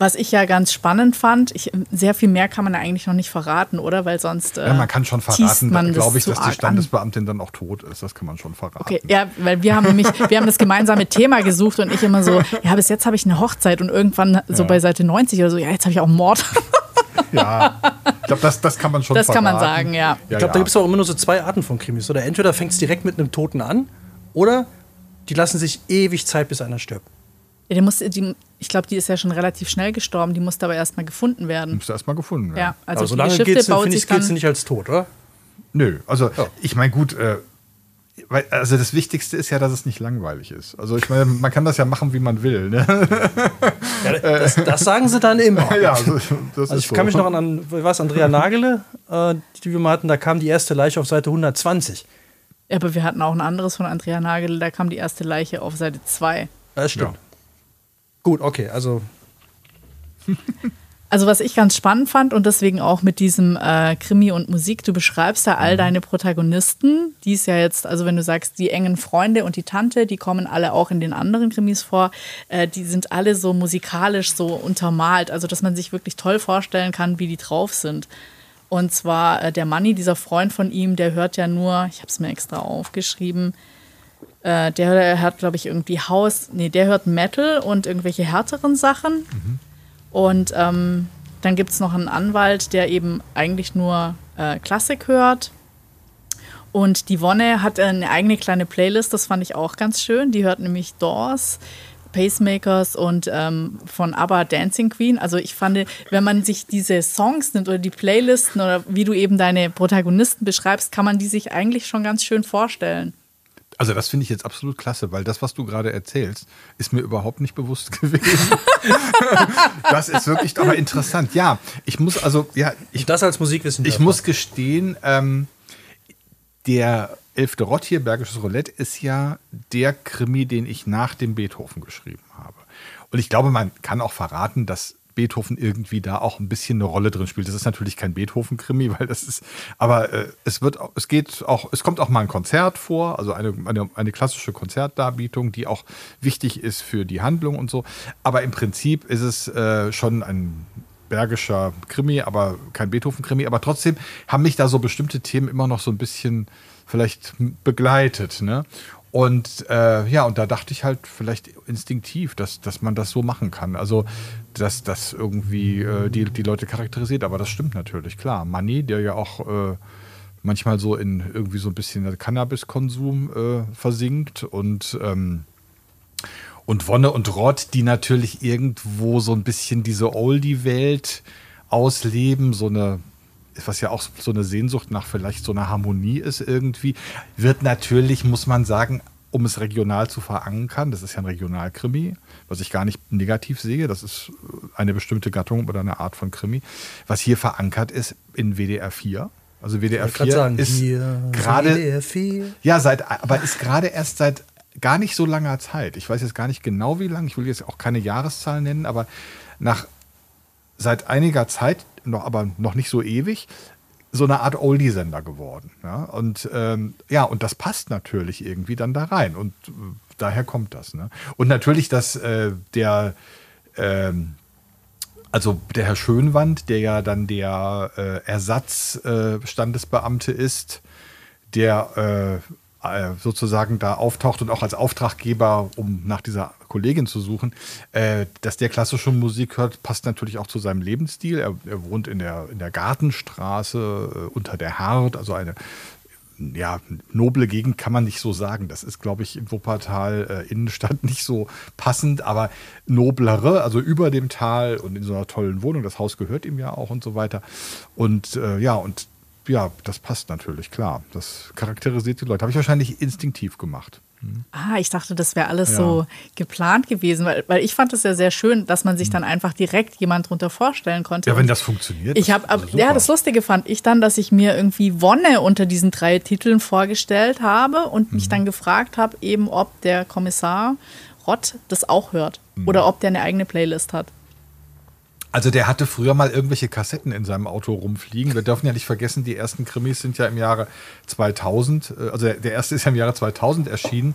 was ich ja ganz spannend fand, ich, sehr viel mehr kann man ja eigentlich noch nicht verraten, oder? Weil sonst. Äh, Ja, man kann schon verraten, man glaube ich, dass die arg an. Standesbeamtin dann auch tot ist. Das kann man schon verraten. Okay, ja, weil wir haben nämlich, wir haben das gemeinsame Thema gesucht und ich immer so, ja, bis jetzt habe ich eine Hochzeit und irgendwann so Ja. bei Seite 90 oder so, ja, jetzt habe ich auch einen Mord. Ja, ich glaube, das, das kann man schon Das kann man verraten. sagen, ja. Ich glaube, da gibt es auch immer nur so zwei Arten von Krimis. Oder entweder fängt es direkt mit einem Toten an, oder die lassen sich ewig Zeit, bis einer stirbt. Ja, die muss, die, ich glaube, die ist ja schon relativ schnell gestorben, die musste aber erstmal gefunden werden. Müsste erstmal gefunden werden. Ja, also Aber solange gilt dann. nicht als tot, oder? Nö, also ich meine, gut, äh, weil, also das Wichtigste ist ja, dass es nicht langweilig ist. Also ich meine, man kann das ja machen, wie man will. Ne? Ja, das, das sagen sie dann immer. ja, also, das Also ist ich so. kann mich noch an, was, Andrea Nagele, äh, die wir mal hatten, da kam die erste Leiche auf Seite 120. Ja, aber wir hatten auch ein anderes von Andrea Nagel, da kam die erste Leiche auf Seite 2. Das stimmt. Ja. Gut, okay, also Also was ich ganz spannend fand und deswegen auch mit diesem äh, Krimi und Musik, du beschreibst da Mhm. all deine Protagonisten, die ist ja jetzt, also wenn du sagst, die engen Freunde und die Tante, die kommen alle auch in den anderen Krimis vor, äh, die sind alle so musikalisch so untermalt, also dass man sich wirklich toll vorstellen kann, wie die drauf sind. Und zwar äh, der Manni, dieser Freund von ihm, der hört ja nur, ich habe es mir extra aufgeschrieben, äh, der hört, glaube ich, irgendwie Haus, nee, der hört Metal und irgendwelche härteren Sachen. Und ähm, dann gibt es noch einen Anwalt, der eben eigentlich nur äh, Klassik hört. Und die Wonne hat eine eigene kleine Playlist, das fand ich auch ganz schön. Die hört nämlich Doors, Pacemakers und ähm, von ABBA Dancing Queen. Also ich fand, wenn man sich diese Songs nimmt oder die Playlisten oder wie du eben deine Protagonisten beschreibst, kann man die sich eigentlich schon ganz schön vorstellen. Also das finde ich jetzt absolut klasse, weil das, was du gerade erzählst, ist mir überhaupt nicht bewusst gewesen. das ist wirklich aber interessant. Ja, ich muss also, ja, ich, das als Musikwissenschaftler. ich muss gestehen, ähm, der elfte Rott hier, Bergisches Roulette, ist ja der Krimi, den ich nach dem Beethoven geschrieben habe. Und ich glaube, man kann auch verraten, dass Beethoven irgendwie da auch ein bisschen eine Rolle drin spielt. Das ist natürlich kein Beethoven-Krimi, weil das ist, aber äh, es wird, es geht auch, es kommt auch mal ein Konzert vor, also eine, eine, eine klassische Konzertdarbietung, die auch wichtig ist für die Handlung und so. Aber im Prinzip ist es äh, schon ein bergischer Krimi, aber kein Beethoven-Krimi. Aber trotzdem haben mich da so bestimmte Themen immer noch so ein bisschen vielleicht begleitet. Ne? Und äh, ja, und da dachte ich halt vielleicht instinktiv, dass, dass man das so machen kann. Also, dass das irgendwie äh, die, die Leute charakterisiert. Aber das stimmt natürlich, klar. Manni, der ja auch äh, manchmal so in irgendwie so ein bisschen Cannabiskonsum äh, versinkt und ähm, und Wonne und Rott, die natürlich irgendwo so ein bisschen diese Oldie-Welt ausleben, so eine, was ja auch so eine Sehnsucht nach vielleicht so einer Harmonie ist irgendwie, wird natürlich, muss man sagen, um es regional zu verankern, das ist ja ein Regionalkrimi, was ich gar nicht negativ sehe, das ist eine bestimmte Gattung oder eine Art von Krimi, was hier verankert ist in WDR 4. Also WDR Ich wollte 4 sagen, ist gerade WDR 4. ja, seit, aber ist gerade erst seit gar nicht so langer Zeit. Ich weiß jetzt gar nicht genau wie lang. Ich will jetzt auch keine Jahreszahl nennen, aber nach seit einiger Zeit, noch, aber noch nicht so ewig, so eine Art Oldie-Sender geworden. Ja? Und ähm, ja, und das passt natürlich irgendwie dann da rein. Und äh, daher kommt das. Ne? Und natürlich, dass äh, der ähm, also der Herr Schönwand, der ja dann der äh, Ersatzstandesbeamte ist, der äh, sozusagen da auftaucht und auch als Auftraggeber, um nach dieser Kollegin zu suchen, äh, dass der klassische Musik hört, passt natürlich auch zu seinem Lebensstil. Er, er wohnt in der, in der Gartenstraße äh, unter der Hart, also eine ja, noble Gegend kann man nicht so sagen. Das ist, glaube ich, in Wuppertal äh, Innenstadt nicht so passend, aber noblere, also über dem Tal und in so einer tollen Wohnung. Das Haus gehört ihm ja auch und so weiter. Und äh, ja, und ja, das passt natürlich, klar. Das charakterisiert die Leute. Habe ich wahrscheinlich instinktiv gemacht. Ah, ich dachte, das wäre alles ja. so geplant gewesen, weil, weil ich fand es ja sehr schön, dass man sich dann einfach direkt jemand drunter vorstellen konnte. Ja, wenn das funktioniert. Ich habe, also ja, das Lustige fand ich dann, dass ich mir irgendwie Wonne unter diesen drei Titeln vorgestellt habe und mich mhm. dann gefragt habe, eben ob der Kommissar Rott das auch hört mhm. oder ob der eine eigene Playlist hat. Also der hatte früher mal irgendwelche Kassetten in seinem Auto rumfliegen. Wir dürfen ja nicht vergessen, die ersten Krimis sind ja im Jahre 2000, äh, also der erste ist ja im Jahre 2000 erschienen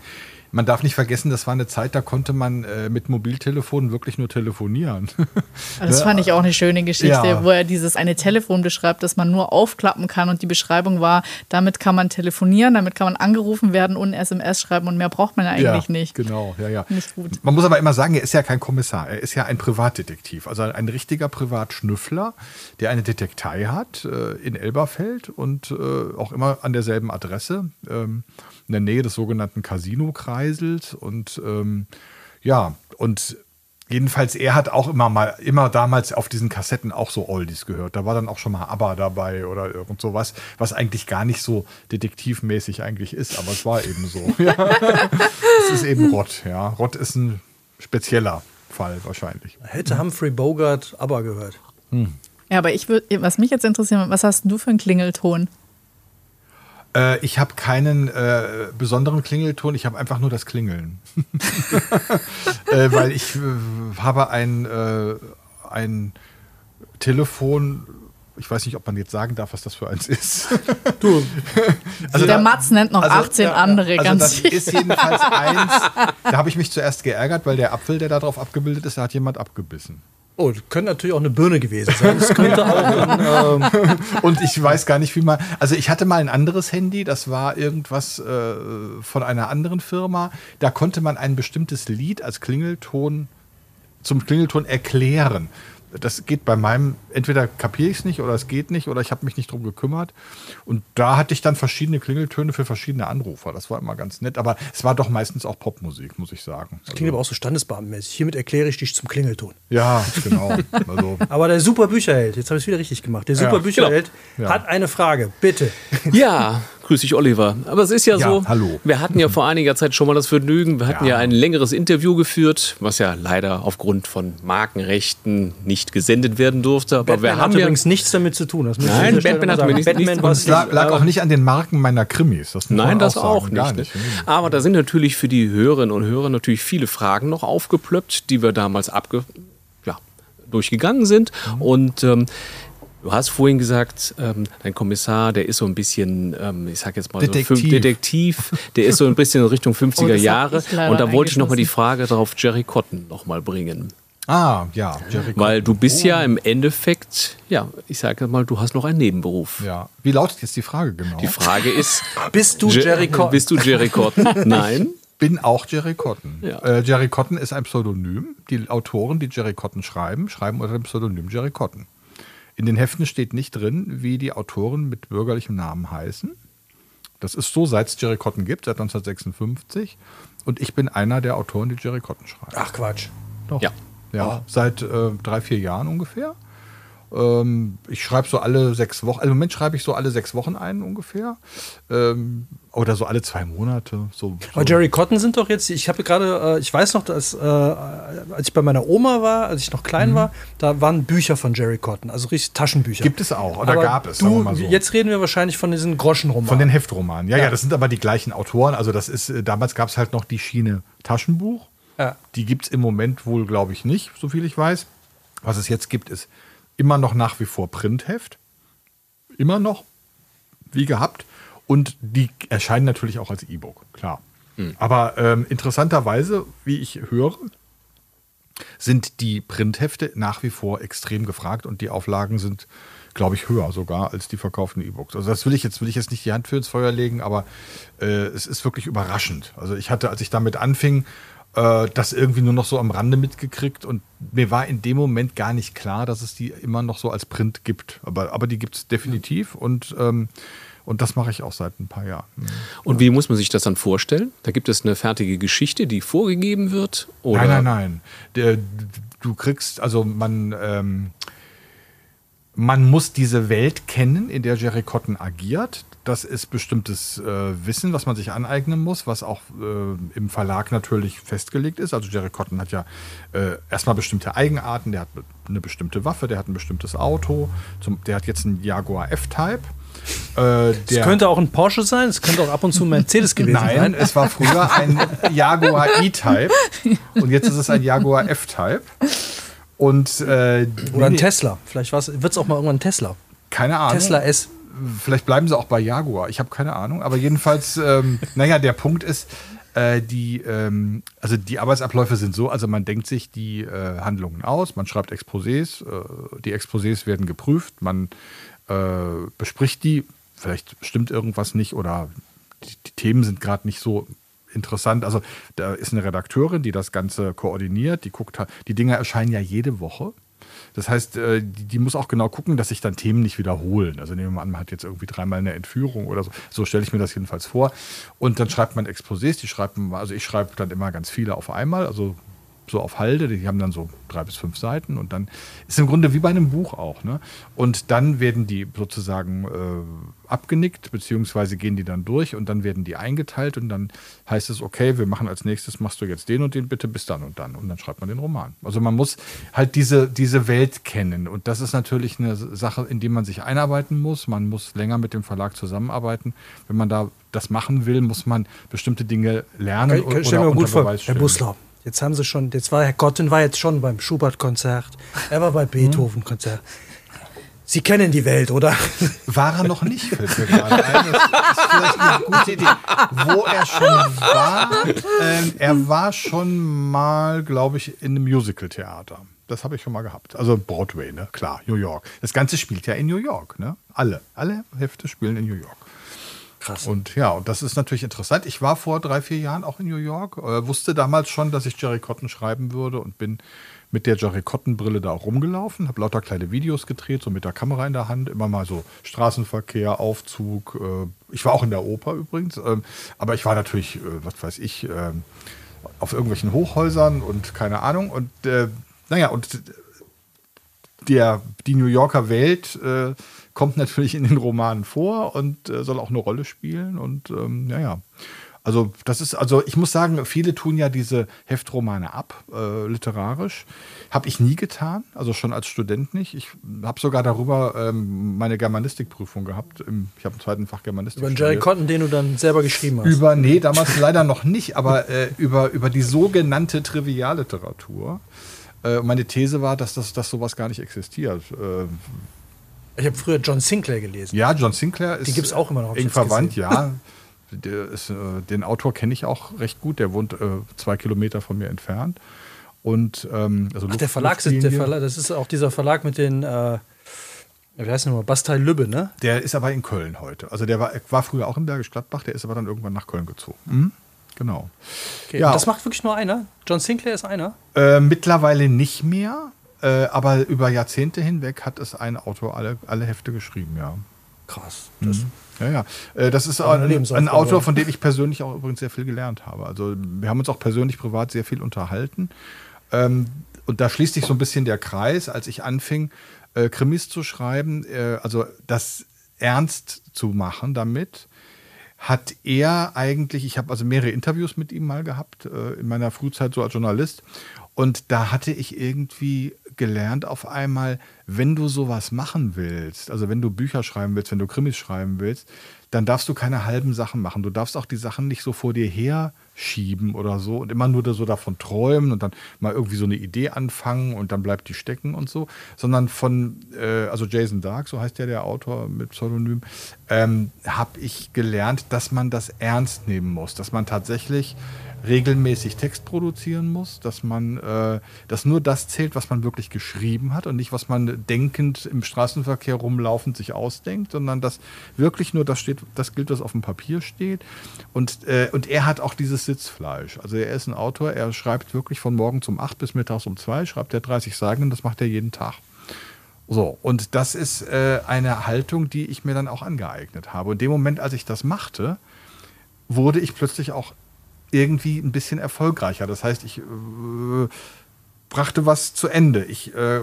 man darf nicht vergessen, das war eine Zeit, da konnte man äh, mit Mobiltelefonen wirklich nur telefonieren. das fand ich auch eine schöne Geschichte, ja. wo er dieses eine Telefon beschreibt, das man nur aufklappen kann und die Beschreibung war, damit kann man telefonieren, damit kann man angerufen werden und SMS schreiben und mehr braucht man eigentlich ja, nicht. Genau, ja, ja. Nicht gut. Man muss aber immer sagen, er ist ja kein Kommissar, er ist ja ein Privatdetektiv, also ein richtiger Privatschnüffler, der eine Detektei hat äh, in Elberfeld und äh, auch immer an derselben Adresse. Ähm, in der Nähe des sogenannten Casino kreiselt. Und ähm, ja, und jedenfalls, er hat auch immer mal, immer damals auf diesen Kassetten auch so Oldies gehört. Da war dann auch schon mal ABBA dabei oder irgend sowas, was eigentlich gar nicht so detektivmäßig eigentlich ist, aber es war eben so. Ja. es ist eben Rott, ja. Rott ist ein spezieller Fall wahrscheinlich. Hätte Humphrey Bogart ABBA gehört. Hm. Ja, aber ich würde, was mich jetzt interessiert, was hast du für einen Klingelton? Äh, ich habe keinen äh, besonderen Klingelton, ich habe einfach nur das Klingeln. äh, weil ich äh, habe ein, äh, ein Telefon, ich weiß nicht, ob man jetzt sagen darf, was das für eins ist. du. Also der da, Matz nennt noch also, 18 ja, andere, also ganz Das sicher. ist jedenfalls eins. Da habe ich mich zuerst geärgert, weil der Apfel, der da drauf abgebildet ist, da hat jemand abgebissen. Oh, könnte natürlich auch eine Birne gewesen sein. Das könnte auch. Ein, ähm und ich weiß gar nicht, wie man. Also ich hatte mal ein anderes Handy, das war irgendwas äh, von einer anderen Firma. Da konnte man ein bestimmtes Lied als Klingelton zum Klingelton erklären das geht bei meinem, entweder kapiere ich es nicht oder es geht nicht oder ich habe mich nicht drum gekümmert. Und da hatte ich dann verschiedene Klingeltöne für verschiedene Anrufer. Das war immer ganz nett, aber es war doch meistens auch Popmusik, muss ich sagen. Das klingt also, aber auch so standesbeamtenmäßig. Hiermit erkläre ich dich zum Klingelton. Ja, genau. Also. aber der super Bücherheld, jetzt habe ich es wieder richtig gemacht. Der super ja, Bücherheld genau. hat eine Frage, bitte. Ja, Grüß dich, Oliver. Aber es ist ja, ja, so, hallo. wir hatten ja vor einiger Zeit schon mal das Vergnügen, wir hatten ja. ja ein längeres Interview geführt, was ja leider aufgrund von Markenrechten nicht gesendet werden durfte. Aber Batman wir haben hat übrigens nichts damit zu tun. Das Nein, Batman hat nichts, Batman nichts lag, lag auch nicht an den Marken meiner Krimis. Das Nein, das auch, auch nicht. nicht. Aber da sind natürlich für die Hörerinnen und Hörer natürlich viele Fragen noch aufgeplöppt, die wir damals abge ja, durchgegangen sind. Mhm. Und ähm, Du hast vorhin gesagt, ähm, dein Kommissar, der ist so ein bisschen, ähm, ich sag jetzt mal Detektiv. so Detektiv, der ist so ein bisschen in Richtung 50er oh, Jahre. Und da wollte ich nochmal die Frage darauf Jerry Cotton nochmal bringen. Ah, ja, Jerry Cotton. Weil du bist oh. ja im Endeffekt, ja, ich sage mal, du hast noch einen Nebenberuf. Ja. Wie lautet jetzt die Frage genau? Die Frage ist: Bist du Jerry Cotton? Bist du Jerry Cotton? Nein. Bin auch Jerry Cotton. Ja. Äh, Jerry Cotton ist ein Pseudonym. Die Autoren, die Jerry Cotton schreiben, schreiben unter dem Pseudonym Jerry Cotton. In den Heften steht nicht drin, wie die Autoren mit bürgerlichem Namen heißen. Das ist so, seit es Jerry Cotton gibt, seit 1956. Und ich bin einer der Autoren, die Jerry Cotton schreiben. Ach Quatsch. Doch. Ja. Ja, oh. seit äh, drei, vier Jahren ungefähr. Ähm, ich schreibe so alle sechs Wochen, also im Moment schreibe ich so alle sechs Wochen ein ungefähr. Ähm, oder so alle zwei Monate. So, so. Aber Jerry Cotton sind doch jetzt, ich habe gerade, äh, ich weiß noch, dass äh, als ich bei meiner Oma war, als ich noch klein mhm. war, da waren Bücher von Jerry Cotton, also richtig Taschenbücher. Gibt es auch, oder aber gab es. Du, so. Jetzt reden wir wahrscheinlich von diesen Groschenromanen. Von den Heftromanen, ja, ja, ja, das sind aber die gleichen Autoren. Also das ist, äh, damals gab es halt noch die Schiene Taschenbuch. Ja. Die gibt es im Moment wohl, glaube ich, nicht, so viel ich weiß. Was es jetzt gibt, ist immer noch nach wie vor Printheft. Immer noch. wie gehabt. Und die erscheinen natürlich auch als E-Book, klar. Mhm. Aber ähm, interessanterweise, wie ich höre, sind die Printhefte nach wie vor extrem gefragt und die Auflagen sind, glaube ich, höher sogar als die verkauften E-Books. Also das will ich jetzt, will ich jetzt nicht die Hand für ins Feuer legen, aber äh, es ist wirklich überraschend. Also ich hatte, als ich damit anfing, äh, das irgendwie nur noch so am Rande mitgekriegt und mir war in dem Moment gar nicht klar, dass es die immer noch so als Print gibt. Aber, aber die gibt es definitiv und ähm, und das mache ich auch seit ein paar Jahren. Und wie muss man sich das dann vorstellen? Da gibt es eine fertige Geschichte, die vorgegeben wird? Oder? Nein, nein, nein. Du kriegst, also man, ähm, man muss diese Welt kennen, in der Jerry Cotton agiert. Das ist bestimmtes äh, Wissen, was man sich aneignen muss, was auch äh, im Verlag natürlich festgelegt ist. Also Jerry Cotton hat ja äh, erstmal bestimmte Eigenarten, der hat eine bestimmte Waffe, der hat ein bestimmtes Auto, zum, der hat jetzt einen Jaguar F-Type. Äh, es könnte auch ein Porsche sein, es könnte auch ab und zu ein Mercedes gewesen Nein, sein. Nein, es war früher ein Jaguar E-Type und jetzt ist es ein Jaguar F-Type. Und, äh, Oder ein Tesla. Vielleicht wird es auch mal irgendwann ein Tesla. Keine Ahnung. Tesla S. Vielleicht bleiben sie auch bei Jaguar. Ich habe keine Ahnung. Aber jedenfalls, ähm, naja, der Punkt ist, äh, die, ähm, also die Arbeitsabläufe sind so, also man denkt sich die äh, Handlungen aus, man schreibt Exposés, äh, die Exposés werden geprüft, man äh, bespricht die, vielleicht stimmt irgendwas nicht oder die, die Themen sind gerade nicht so interessant. Also da ist eine Redakteurin, die das Ganze koordiniert, die guckt, die Dinge erscheinen ja jede Woche. Das heißt, äh, die, die, muss auch genau gucken, dass sich dann Themen nicht wiederholen. Also nehmen wir an, man hat jetzt irgendwie dreimal eine Entführung oder so. So stelle ich mir das jedenfalls vor. Und dann schreibt man Exposés, die schreiben, also ich schreibe dann immer ganz viele auf einmal, also so auf Halde, die haben dann so drei bis fünf Seiten und dann ist im Grunde wie bei einem Buch auch. Ne? Und dann werden die sozusagen äh, abgenickt, beziehungsweise gehen die dann durch und dann werden die eingeteilt und dann heißt es, okay, wir machen als nächstes, machst du jetzt den und den bitte bis dann und dann. Und dann schreibt man den Roman. Also man muss halt diese, diese Welt kennen und das ist natürlich eine Sache, in die man sich einarbeiten muss. Man muss länger mit dem Verlag zusammenarbeiten. Wenn man da das machen will, muss man bestimmte Dinge lernen. Kann, kann oder, oder mir gut vor, Herr Buslau, Jetzt haben sie schon, jetzt war Herr Gotten war jetzt schon beim Schubert-Konzert, er war bei Beethoven-Konzert. Sie kennen die Welt, oder? War er noch nicht, fällt mir gerade ein. Das ist vielleicht eine gute Idee. Wo er schon war, ähm, er war schon mal, glaube ich, in einem Musical-Theater. Das habe ich schon mal gehabt. Also Broadway, ne? Klar, New York. Das Ganze spielt ja in New York, ne? Alle. Alle Hefte spielen in New York. Krass. Und ja, und das ist natürlich interessant. Ich war vor drei, vier Jahren auch in New York, äh, wusste damals schon, dass ich Jerry Cotton schreiben würde und bin mit der Jerry Cotton Brille da auch rumgelaufen, habe lauter kleine Videos gedreht, so mit der Kamera in der Hand, immer mal so Straßenverkehr, Aufzug. Äh, ich war auch in der Oper übrigens, äh, aber ich war natürlich, äh, was weiß ich, äh, auf irgendwelchen Hochhäusern und keine Ahnung. Und äh, naja, und der, die New Yorker Welt kommt natürlich in den Romanen vor und äh, soll auch eine Rolle spielen. Und ähm, ja, ja. Also, das ist, also ich muss sagen, viele tun ja diese Heftromane ab, äh, literarisch. Habe ich nie getan, also schon als Student nicht. Ich habe sogar darüber ähm, meine Germanistikprüfung gehabt. Im, ich habe im zweiten Fach Germanistik. Über Jerry Cotton, den du dann selber geschrieben hast. Über, nee, damals leider noch nicht, aber äh, über, über die sogenannte Trivialliteratur. Äh, meine These war, dass das dass sowas gar nicht existiert. Ich habe früher John Sinclair gelesen. Ja, John Sinclair ist. Die gibt es auch immer noch. Eng verwandt, ja. Ist, äh, den Autor kenne ich auch recht gut. Der wohnt äh, zwei Kilometer von mir entfernt. Und ähm, also Ach, der Verlag ist der Verlag, das ist auch dieser Verlag mit den, äh, wie heißt der nochmal, Bastei Lübbe, ne? Der ist aber in Köln heute. Also der war, war früher auch in Bergisch Gladbach, der ist aber dann irgendwann nach Köln gezogen. Mhm. Genau. Okay, ja. das macht wirklich nur einer? John Sinclair ist einer? Äh, mittlerweile nicht mehr. Äh, aber über Jahrzehnte hinweg hat es ein Autor alle, alle Hefte geschrieben, ja. Krass. Das mhm. Ja, ja. Äh, das ist ein, ein Autor, von dem ich persönlich auch übrigens sehr viel gelernt habe. Also wir haben uns auch persönlich privat sehr viel unterhalten. Ähm, und da schließt sich so ein bisschen der Kreis, als ich anfing, äh, Krimis zu schreiben, äh, also das ernst zu machen damit, hat er eigentlich, ich habe also mehrere Interviews mit ihm mal gehabt, äh, in meiner Frühzeit so als Journalist. Und da hatte ich irgendwie gelernt auf einmal, wenn du sowas machen willst, also wenn du Bücher schreiben willst, wenn du Krimis schreiben willst, dann darfst du keine halben Sachen machen. Du darfst auch die Sachen nicht so vor dir her schieben oder so und immer nur so davon träumen und dann mal irgendwie so eine Idee anfangen und dann bleibt die stecken und so, sondern von, äh, also Jason Dark, so heißt ja der Autor mit Pseudonym, ähm, habe ich gelernt, dass man das ernst nehmen muss, dass man tatsächlich regelmäßig Text produzieren muss, dass man, äh, dass nur das zählt, was man wirklich geschrieben hat und nicht, was man denkend im Straßenverkehr rumlaufend sich ausdenkt, sondern dass wirklich nur das steht, das gilt, was auf dem Papier steht. Und, äh, und er hat auch dieses Sitzfleisch. Also er ist ein Autor, er schreibt wirklich von morgens um acht bis mittags um zwei, schreibt er 30 Seiten und das macht er jeden Tag. So, und das ist äh, eine Haltung, die ich mir dann auch angeeignet habe. Und in dem Moment, als ich das machte, wurde ich plötzlich auch irgendwie ein bisschen erfolgreicher. Das heißt, ich äh, brachte was zu Ende. Ich äh,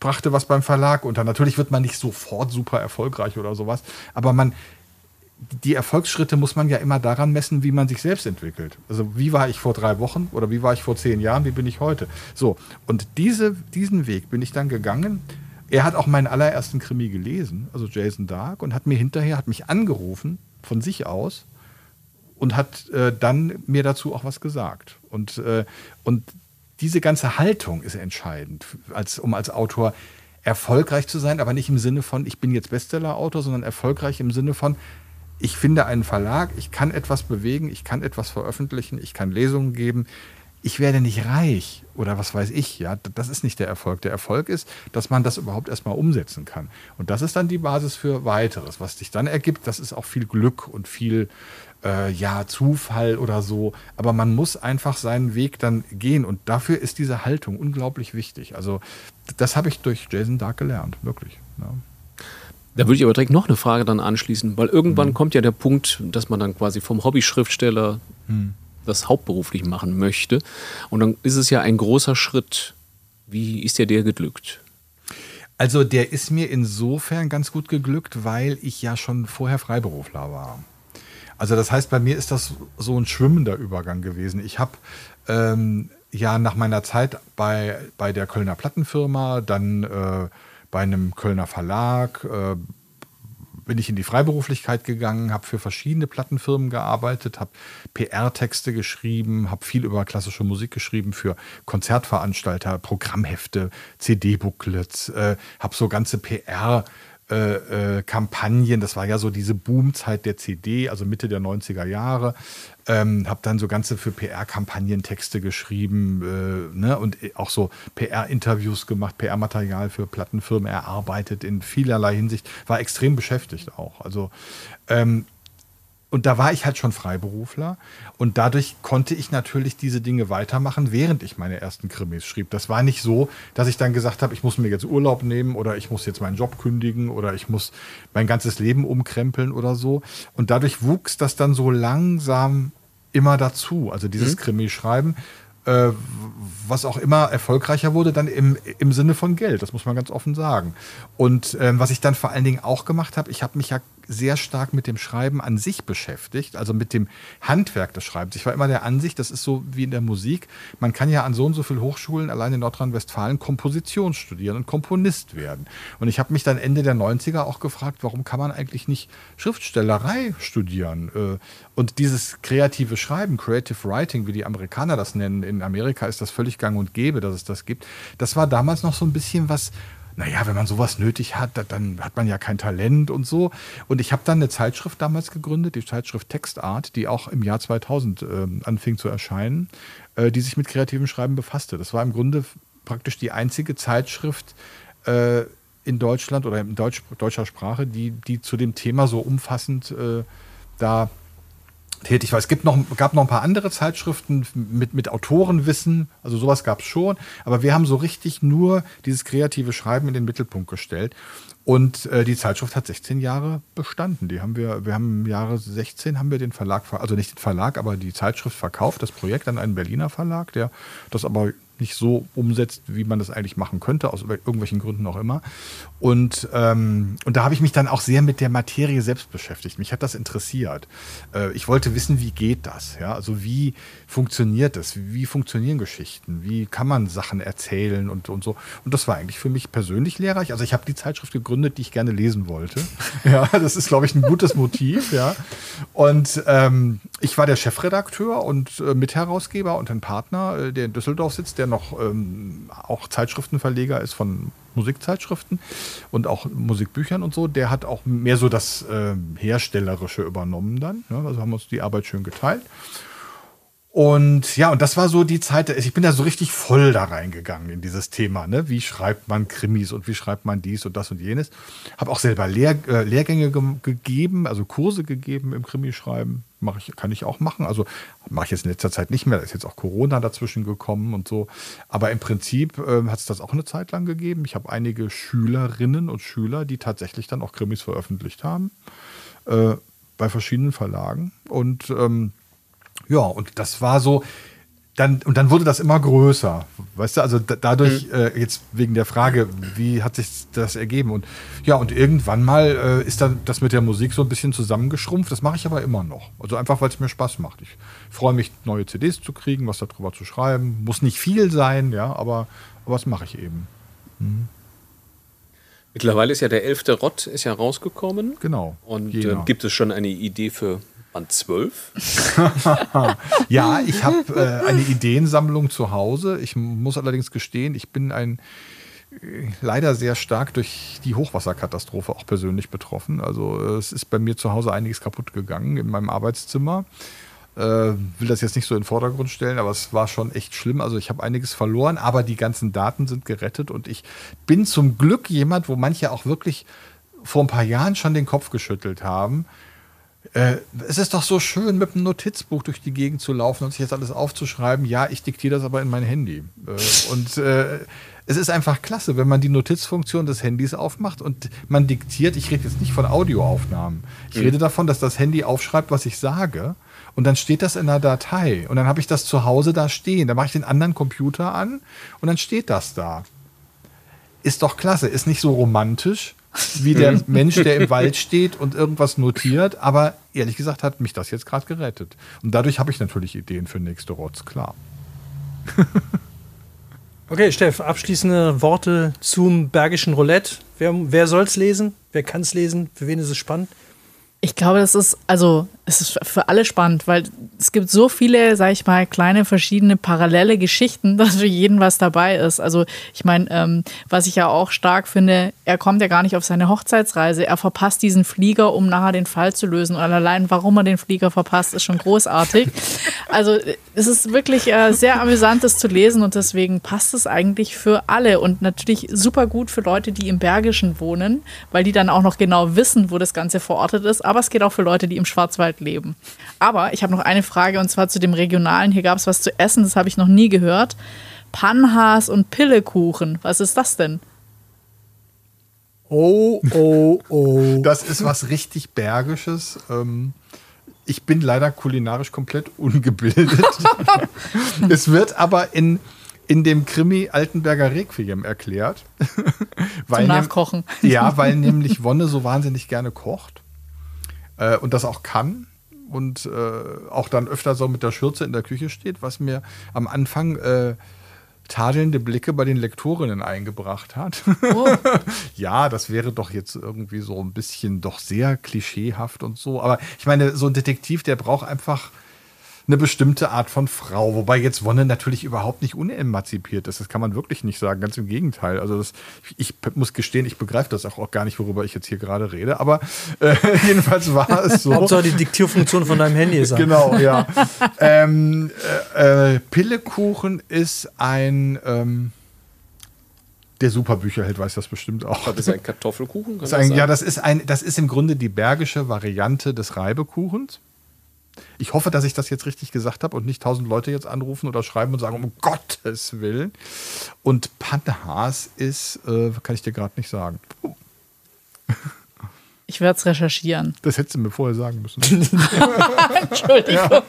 brachte was beim Verlag unter. Natürlich wird man nicht sofort super erfolgreich oder sowas, aber man, die Erfolgsschritte muss man ja immer daran messen, wie man sich selbst entwickelt. Also wie war ich vor drei Wochen oder wie war ich vor zehn Jahren, wie bin ich heute? So, und diese, diesen Weg bin ich dann gegangen. Er hat auch meinen allerersten Krimi gelesen, also Jason Dark, und hat mir hinterher, hat mich angerufen von sich aus und hat äh, dann mir dazu auch was gesagt. Und, äh, und diese ganze Haltung ist entscheidend, als, um als Autor erfolgreich zu sein, aber nicht im Sinne von, ich bin jetzt Bestseller-Autor, sondern erfolgreich im Sinne von, ich finde einen Verlag, ich kann etwas bewegen, ich kann etwas veröffentlichen, ich kann Lesungen geben. Ich werde nicht reich oder was weiß ich, ja, das ist nicht der Erfolg. Der Erfolg ist, dass man das überhaupt erstmal umsetzen kann. Und das ist dann die Basis für weiteres. Was sich dann ergibt, das ist auch viel Glück und viel äh, ja, Zufall oder so. Aber man muss einfach seinen Weg dann gehen. Und dafür ist diese Haltung unglaublich wichtig. Also, das habe ich durch Jason Dark gelernt, wirklich. Ja. Da würde ich aber direkt noch eine Frage dann anschließen, weil irgendwann mhm. kommt ja der Punkt, dass man dann quasi vom Hobby-Schriftsteller mhm. das hauptberuflich machen möchte. Und dann ist es ja ein großer Schritt. Wie ist dir der geglückt? Also der ist mir insofern ganz gut geglückt, weil ich ja schon vorher Freiberufler war. Also das heißt, bei mir ist das so ein schwimmender Übergang gewesen. Ich habe ähm, ja nach meiner Zeit bei, bei der Kölner Plattenfirma, dann äh, bei einem Kölner Verlag, äh, bin ich in die Freiberuflichkeit gegangen, habe für verschiedene Plattenfirmen gearbeitet, habe PR-Texte geschrieben, habe viel über klassische Musik geschrieben für Konzertveranstalter, Programmhefte, CD-Booklets, äh, habe so ganze PR- äh, äh, Kampagnen. Das war ja so diese Boomzeit der CD, also Mitte der 90er Jahre. Ähm, habe dann so ganze für PR-Kampagnen Texte geschrieben äh, ne? und auch so PR-Interviews gemacht, PR-Material für Plattenfirmen erarbeitet in vielerlei Hinsicht. War extrem beschäftigt auch. Also ähm, und da war ich halt schon Freiberufler und dadurch konnte ich natürlich diese Dinge weitermachen, während ich meine ersten Krimis schrieb. Das war nicht so, dass ich dann gesagt habe, ich muss mir jetzt Urlaub nehmen oder ich muss jetzt meinen Job kündigen oder ich muss mein ganzes Leben umkrempeln oder so. Und dadurch wuchs das dann so langsam immer dazu. Also dieses mhm. Krimi-Schreiben äh, was auch immer erfolgreicher wurde, dann im, im Sinne von Geld, das muss man ganz offen sagen. Und ähm, was ich dann vor allen Dingen auch gemacht habe, ich habe mich ja sehr stark mit dem Schreiben an sich beschäftigt, also mit dem Handwerk des Schreibens. Ich war immer der Ansicht, das ist so wie in der Musik, man kann ja an so und so vielen Hochschulen allein in Nordrhein-Westfalen Komposition studieren und Komponist werden. Und ich habe mich dann Ende der 90er auch gefragt, warum kann man eigentlich nicht Schriftstellerei studieren? Äh, und dieses kreative Schreiben, Creative Writing, wie die Amerikaner das nennen, in Amerika ist das völlig gang und gäbe, dass es das gibt. Das war damals noch so ein bisschen was, naja, wenn man sowas nötig hat, dann hat man ja kein Talent und so. Und ich habe dann eine Zeitschrift damals gegründet, die Zeitschrift Textart, die auch im Jahr 2000 äh, anfing zu erscheinen, äh, die sich mit kreativem Schreiben befasste. Das war im Grunde praktisch die einzige Zeitschrift äh, in Deutschland oder in Deutsch, deutscher Sprache, die, die zu dem Thema so umfassend äh, da tätig war. Es gibt noch, gab noch ein paar andere Zeitschriften mit, mit Autorenwissen, also sowas gab es schon, aber wir haben so richtig nur dieses kreative Schreiben in den Mittelpunkt gestellt. Und äh, die Zeitschrift hat 16 Jahre bestanden. Die haben wir, wir haben im Jahre 16 haben wir den Verlag, also nicht den Verlag, aber die Zeitschrift verkauft, das Projekt an einen Berliner Verlag, der das aber nicht so umsetzt, wie man das eigentlich machen könnte, aus irgendwelchen Gründen auch immer. Und, ähm, und da habe ich mich dann auch sehr mit der Materie selbst beschäftigt. Mich hat das interessiert. Äh, ich wollte wissen, wie geht das? Ja? Also wie funktioniert das? Wie funktionieren Geschichten? Wie kann man Sachen erzählen und, und so? Und das war eigentlich für mich persönlich lehrreich. Also ich habe die Zeitschrift gegründet, die ich gerne lesen wollte. ja, das ist, glaube ich, ein gutes Motiv. Ja. Und ähm, ich war der Chefredakteur und äh, Mitherausgeber und ein Partner, äh, der in Düsseldorf sitzt, der noch ähm, auch Zeitschriftenverleger ist von Musikzeitschriften und auch Musikbüchern und so. Der hat auch mehr so das äh, Herstellerische übernommen dann. Ja, also haben wir uns die Arbeit schön geteilt. Und ja, und das war so die Zeit, ich bin da so richtig voll da reingegangen in dieses Thema. Ne? Wie schreibt man Krimis und wie schreibt man dies und das und jenes. Habe auch selber Lehr äh, Lehrgänge ge gegeben, also Kurse gegeben im Krimischreiben. Mach ich, kann ich auch machen. Also mache ich jetzt in letzter Zeit nicht mehr. Da ist jetzt auch Corona dazwischen gekommen und so. Aber im Prinzip äh, hat es das auch eine Zeit lang gegeben. Ich habe einige Schülerinnen und Schüler, die tatsächlich dann auch Krimis veröffentlicht haben. Äh, bei verschiedenen Verlagen. Und ähm, ja, und das war so, dann, und dann wurde das immer größer. Weißt du, also dadurch, mhm. äh, jetzt wegen der Frage, wie hat sich das ergeben? Und ja, und irgendwann mal äh, ist dann das mit der Musik so ein bisschen zusammengeschrumpft. Das mache ich aber immer noch. Also einfach, weil es mir Spaß macht. Ich freue mich, neue CDs zu kriegen, was darüber zu schreiben. Muss nicht viel sein, ja, aber, aber das mache ich eben. Mhm. Mittlerweile ist ja der elfte Rott ist ja rausgekommen. Genau. Und äh, gibt es schon eine Idee für Band 12? ja, ich habe äh, eine Ideensammlung zu Hause. Ich muss allerdings gestehen, ich bin ein äh, leider sehr stark durch die Hochwasserkatastrophe auch persönlich betroffen. Also äh, es ist bei mir zu Hause einiges kaputt gegangen in meinem Arbeitszimmer. Äh, will das jetzt nicht so in den Vordergrund stellen, aber es war schon echt schlimm. Also ich habe einiges verloren, aber die ganzen Daten sind gerettet und ich bin zum Glück jemand, wo manche auch wirklich vor ein paar Jahren schon den Kopf geschüttelt haben äh, es ist doch so schön, mit einem Notizbuch durch die Gegend zu laufen und sich jetzt alles aufzuschreiben. Ja, ich diktiere das aber in mein Handy. Äh, und äh, es ist einfach klasse, wenn man die Notizfunktion des Handys aufmacht und man diktiert. Ich rede jetzt nicht von Audioaufnahmen. Ich mhm. rede davon, dass das Handy aufschreibt, was ich sage. Und dann steht das in einer Datei. Und dann habe ich das zu Hause da stehen. Dann mache ich den anderen Computer an und dann steht das da. Ist doch klasse. Ist nicht so romantisch, wie der Mensch, der im Wald steht und irgendwas notiert. Aber ehrlich gesagt hat mich das jetzt gerade gerettet. Und dadurch habe ich natürlich Ideen für nächste Rotz, klar. okay, Steff, abschließende Worte zum Bergischen Roulette. Wer, wer soll es lesen? Wer kann es lesen? Für wen ist es spannend? Ich glaube, das ist, also, es ist für alle spannend, weil es gibt so viele, sag ich mal, kleine verschiedene parallele Geschichten, dass für jeden was dabei ist. Also, ich meine, ähm, was ich ja auch stark finde, er kommt ja gar nicht auf seine Hochzeitsreise. Er verpasst diesen Flieger, um nachher den Fall zu lösen. Und allein, warum er den Flieger verpasst, ist schon großartig. Also, es ist wirklich äh, sehr amüsant, das zu lesen und deswegen passt es eigentlich für alle und natürlich super gut für Leute, die im Bergischen wohnen, weil die dann auch noch genau wissen, wo das Ganze verortet ist aber es geht auch für Leute, die im Schwarzwald leben. Aber ich habe noch eine Frage und zwar zu dem Regionalen. Hier gab es was zu essen, das habe ich noch nie gehört. Panhas und Pillekuchen. Was ist das denn? Oh, oh, oh. Das ist was richtig Bergisches. Ähm, ich bin leider kulinarisch komplett ungebildet. es wird aber in, in dem Krimi Altenberger Requiem erklärt. weil Zum Nachkochen. ja, weil nämlich Wonne so wahnsinnig gerne kocht äh, und das auch kann und äh, auch dann öfter so mit der Schürze in der Küche steht, was mir am Anfang äh, tadelnde Blicke bei den Lektorinnen eingebracht hat. Oh. ja, das wäre doch jetzt irgendwie so ein bisschen doch sehr klischeehaft und so. Aber ich meine, so ein Detektiv, der braucht einfach eine bestimmte Art von Frau. Wobei jetzt Wonne natürlich überhaupt nicht unemanzipiert ist. Das kann man wirklich nicht sagen. Ganz im Gegenteil. Also das, ich muss gestehen, ich begreife das auch, gar nicht, worüber ich jetzt hier gerade rede. Aber äh, jedenfalls war es so. Hauptsache die Diktierfunktion von deinem Handy ist Genau, ja. ähm, äh, äh, Pillekuchen ist ein ähm, der Superbücherheld weiß das bestimmt auch. Das ist ein Kartoffelkuchen? Das ein, ja, das ist, ein, das ist im Grunde die bergische Variante des Reibekuchens. Ich hoffe, dass ich das jetzt richtig gesagt habe und nicht tausend Leute jetzt anrufen oder schreiben und sagen, um Gottes Willen. Und Panhas ist, äh, kann ich dir gerade nicht sagen. Ich werde es recherchieren. Das hättest du mir vorher sagen müssen. Entschuldigung.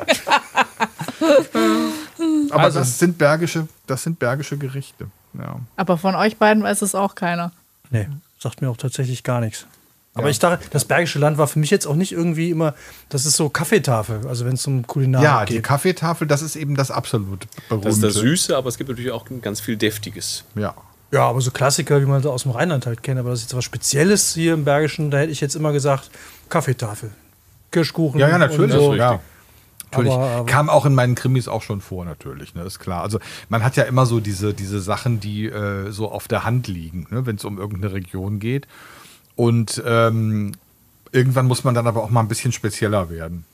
aber also, das sind bergische, das sind bergische Gerichte. Ja. Aber von euch beiden weiß es auch keiner. Nee, sagt mir auch tatsächlich gar nichts. Aber ja. ich dachte, das Bergische Land war für mich jetzt auch nicht irgendwie immer, das ist so Kaffeetafel, also wenn es um Kulinarik ja, geht. Ja, die Kaffeetafel, das ist eben das absolut berühmte. Das ist das Süße, aber es gibt natürlich auch ganz viel Deftiges. Ja. Ja, aber so Klassiker, wie man so aus dem Rheinland halt kennt, aber das ist jetzt was Spezielles hier im Bergischen, da hätte ich jetzt immer gesagt, Kaffeetafel. Kirschkuchen. Ja, ja, natürlich. So. Ja. Natürlich. Aber, aber Kam auch in meinen Krimis auch schon vor, natürlich, ne, ist klar. Also man hat ja immer so diese, diese Sachen, die äh, so auf der Hand liegen, ne, wenn es um irgendeine Region geht. Und ähm, irgendwann muss man dann aber auch mal ein bisschen spezieller werden.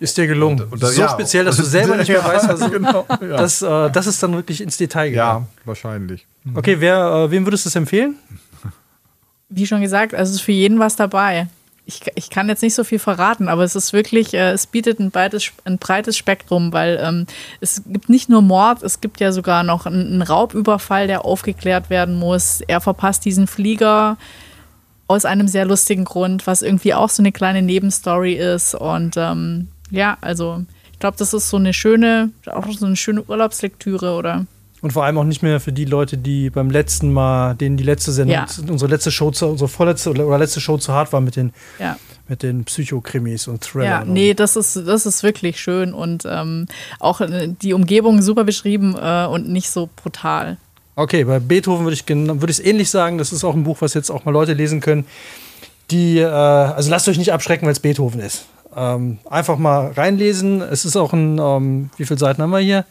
Ist dir gelungen. Und, und so ja, speziell, dass du selber nicht mehr weißt, was genau, ja. das, äh, das ist dann wirklich ins Detail gegangen. Ja, wahrscheinlich. Okay, wer, äh, wem würdest du es empfehlen? Wie schon gesagt, also ist für jeden was dabei ich, ich kann jetzt nicht so viel verraten, aber es ist wirklich, äh, es bietet ein breites, ein breites Spektrum, weil ähm, es gibt nicht nur Mord, es gibt ja sogar noch einen, einen Raubüberfall, der aufgeklärt werden muss. Er verpasst diesen Flieger aus einem sehr lustigen Grund, was irgendwie auch so eine kleine Nebenstory ist. Und ähm, ja, also ich glaube, das ist so eine schöne, auch so eine schöne Urlaubslektüre oder und vor allem auch nicht mehr für die Leute, die beim letzten Mal, denen die letzte Sendung, ja. unsere letzte Show, zu, unsere vorletzte oder letzte Show zu hart war mit den, ja. mit den Psychokrimis und Thrillern. Ja, nee, das ist, das ist wirklich schön und ähm, auch äh, die Umgebung super beschrieben äh, und nicht so brutal. Okay, bei Beethoven würde ich würde ich es ähnlich sagen. Das ist auch ein Buch, was jetzt auch mal Leute lesen können. Die, äh, also lasst euch nicht abschrecken, weil es Beethoven ist. Ähm, einfach mal reinlesen. Es ist auch ein, ähm, wie viele Seiten haben wir hier?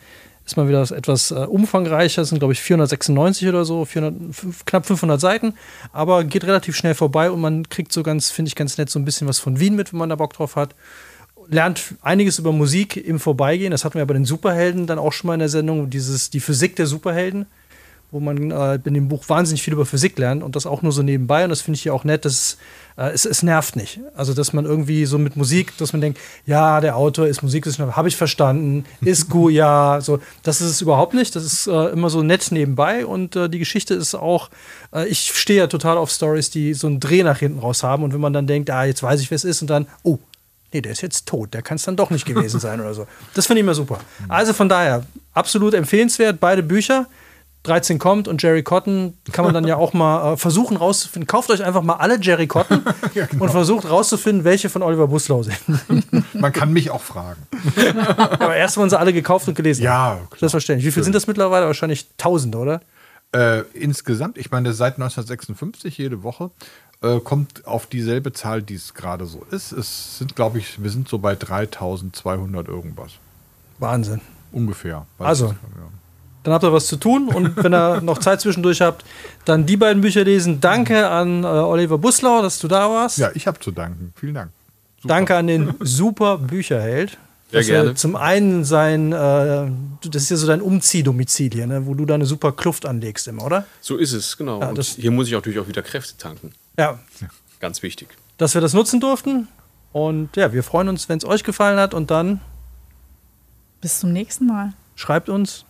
ist mal wieder etwas äh, umfangreicher, das sind glaube ich 496 oder so, 400, knapp 500 Seiten, aber geht relativ schnell vorbei und man kriegt so ganz, finde ich ganz nett, so ein bisschen was von Wien mit, wenn man da Bock drauf hat. Lernt einiges über Musik im Vorbeigehen, das hatten wir bei den Superhelden dann auch schon mal in der Sendung, dieses, die Physik der Superhelden wo man äh, in dem Buch wahnsinnig viel über Physik lernt und das auch nur so nebenbei. Und das finde ich ja auch nett, dass äh, es, es nervt nicht. Also, dass man irgendwie so mit Musik, dass man denkt, ja, der Autor ist Musikwissenschaftler, habe ich verstanden, ist gut, ja, so. Das ist es überhaupt nicht. Das ist äh, immer so nett nebenbei und äh, die Geschichte ist auch, äh, ich stehe ja total auf Stories, die so einen Dreh nach hinten raus haben und wenn man dann denkt, ah, jetzt weiß ich, wer es ist und dann, oh, nee, der ist jetzt tot, der kann es dann doch nicht gewesen sein oder so. Das finde ich immer super. Also von daher, absolut empfehlenswert, beide Bücher. 13 kommt und Jerry Cotton kann man dann ja auch mal äh, versuchen rauszufinden. Kauft euch einfach mal alle Jerry Cotton ja, genau. und versucht rauszufinden, welche von Oliver Buslau sind. man kann mich auch fragen. Aber erst wurden sie alle gekauft und gelesen. Ja, klar. Selbstverständlich. Wie viel sind das mittlerweile? Wahrscheinlich Tausende, oder? Äh, insgesamt, ich meine, seit 1956 jede Woche äh, kommt auf dieselbe Zahl, die es gerade so ist. Es sind, glaube ich, wir sind so bei 3200 irgendwas. Wahnsinn. Ungefähr. Also, ja dann habt ihr was zu tun und wenn ihr noch Zeit zwischendurch habt, dann die beiden Bücher lesen. Danke an äh, Oliver Buslau, dass du da warst. Ja, ich habe zu danken. Vielen Dank. Super. Danke an den super Bücherheld. Sehr gerne. Zum einen sein, äh, das ist ja so dein Umziehdomizil hier, ne, wo du deine super Kluft anlegst immer, oder? So ist es, genau. Ja, und hier muss ich natürlich auch wieder Kräfte tanken. Ja. Ganz wichtig. Dass wir das nutzen durften. Und ja, wir freuen uns, wenn es euch gefallen hat. Und dann. Bis zum nächsten Mal. Schreibt uns,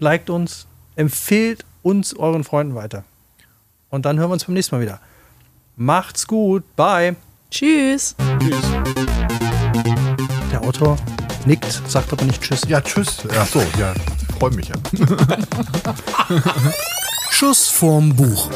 liked uns, empfehlt uns euren Freunden weiter. Und dann hören wir uns beim nächsten Mal wieder. Macht's gut. Bye. Tschüss. Tschüss. Der Autor nickt, sagt aber nicht Tschüss. Ja, Tschüss. Ach so, ja, freue mich ja. Schuss vorm Buch.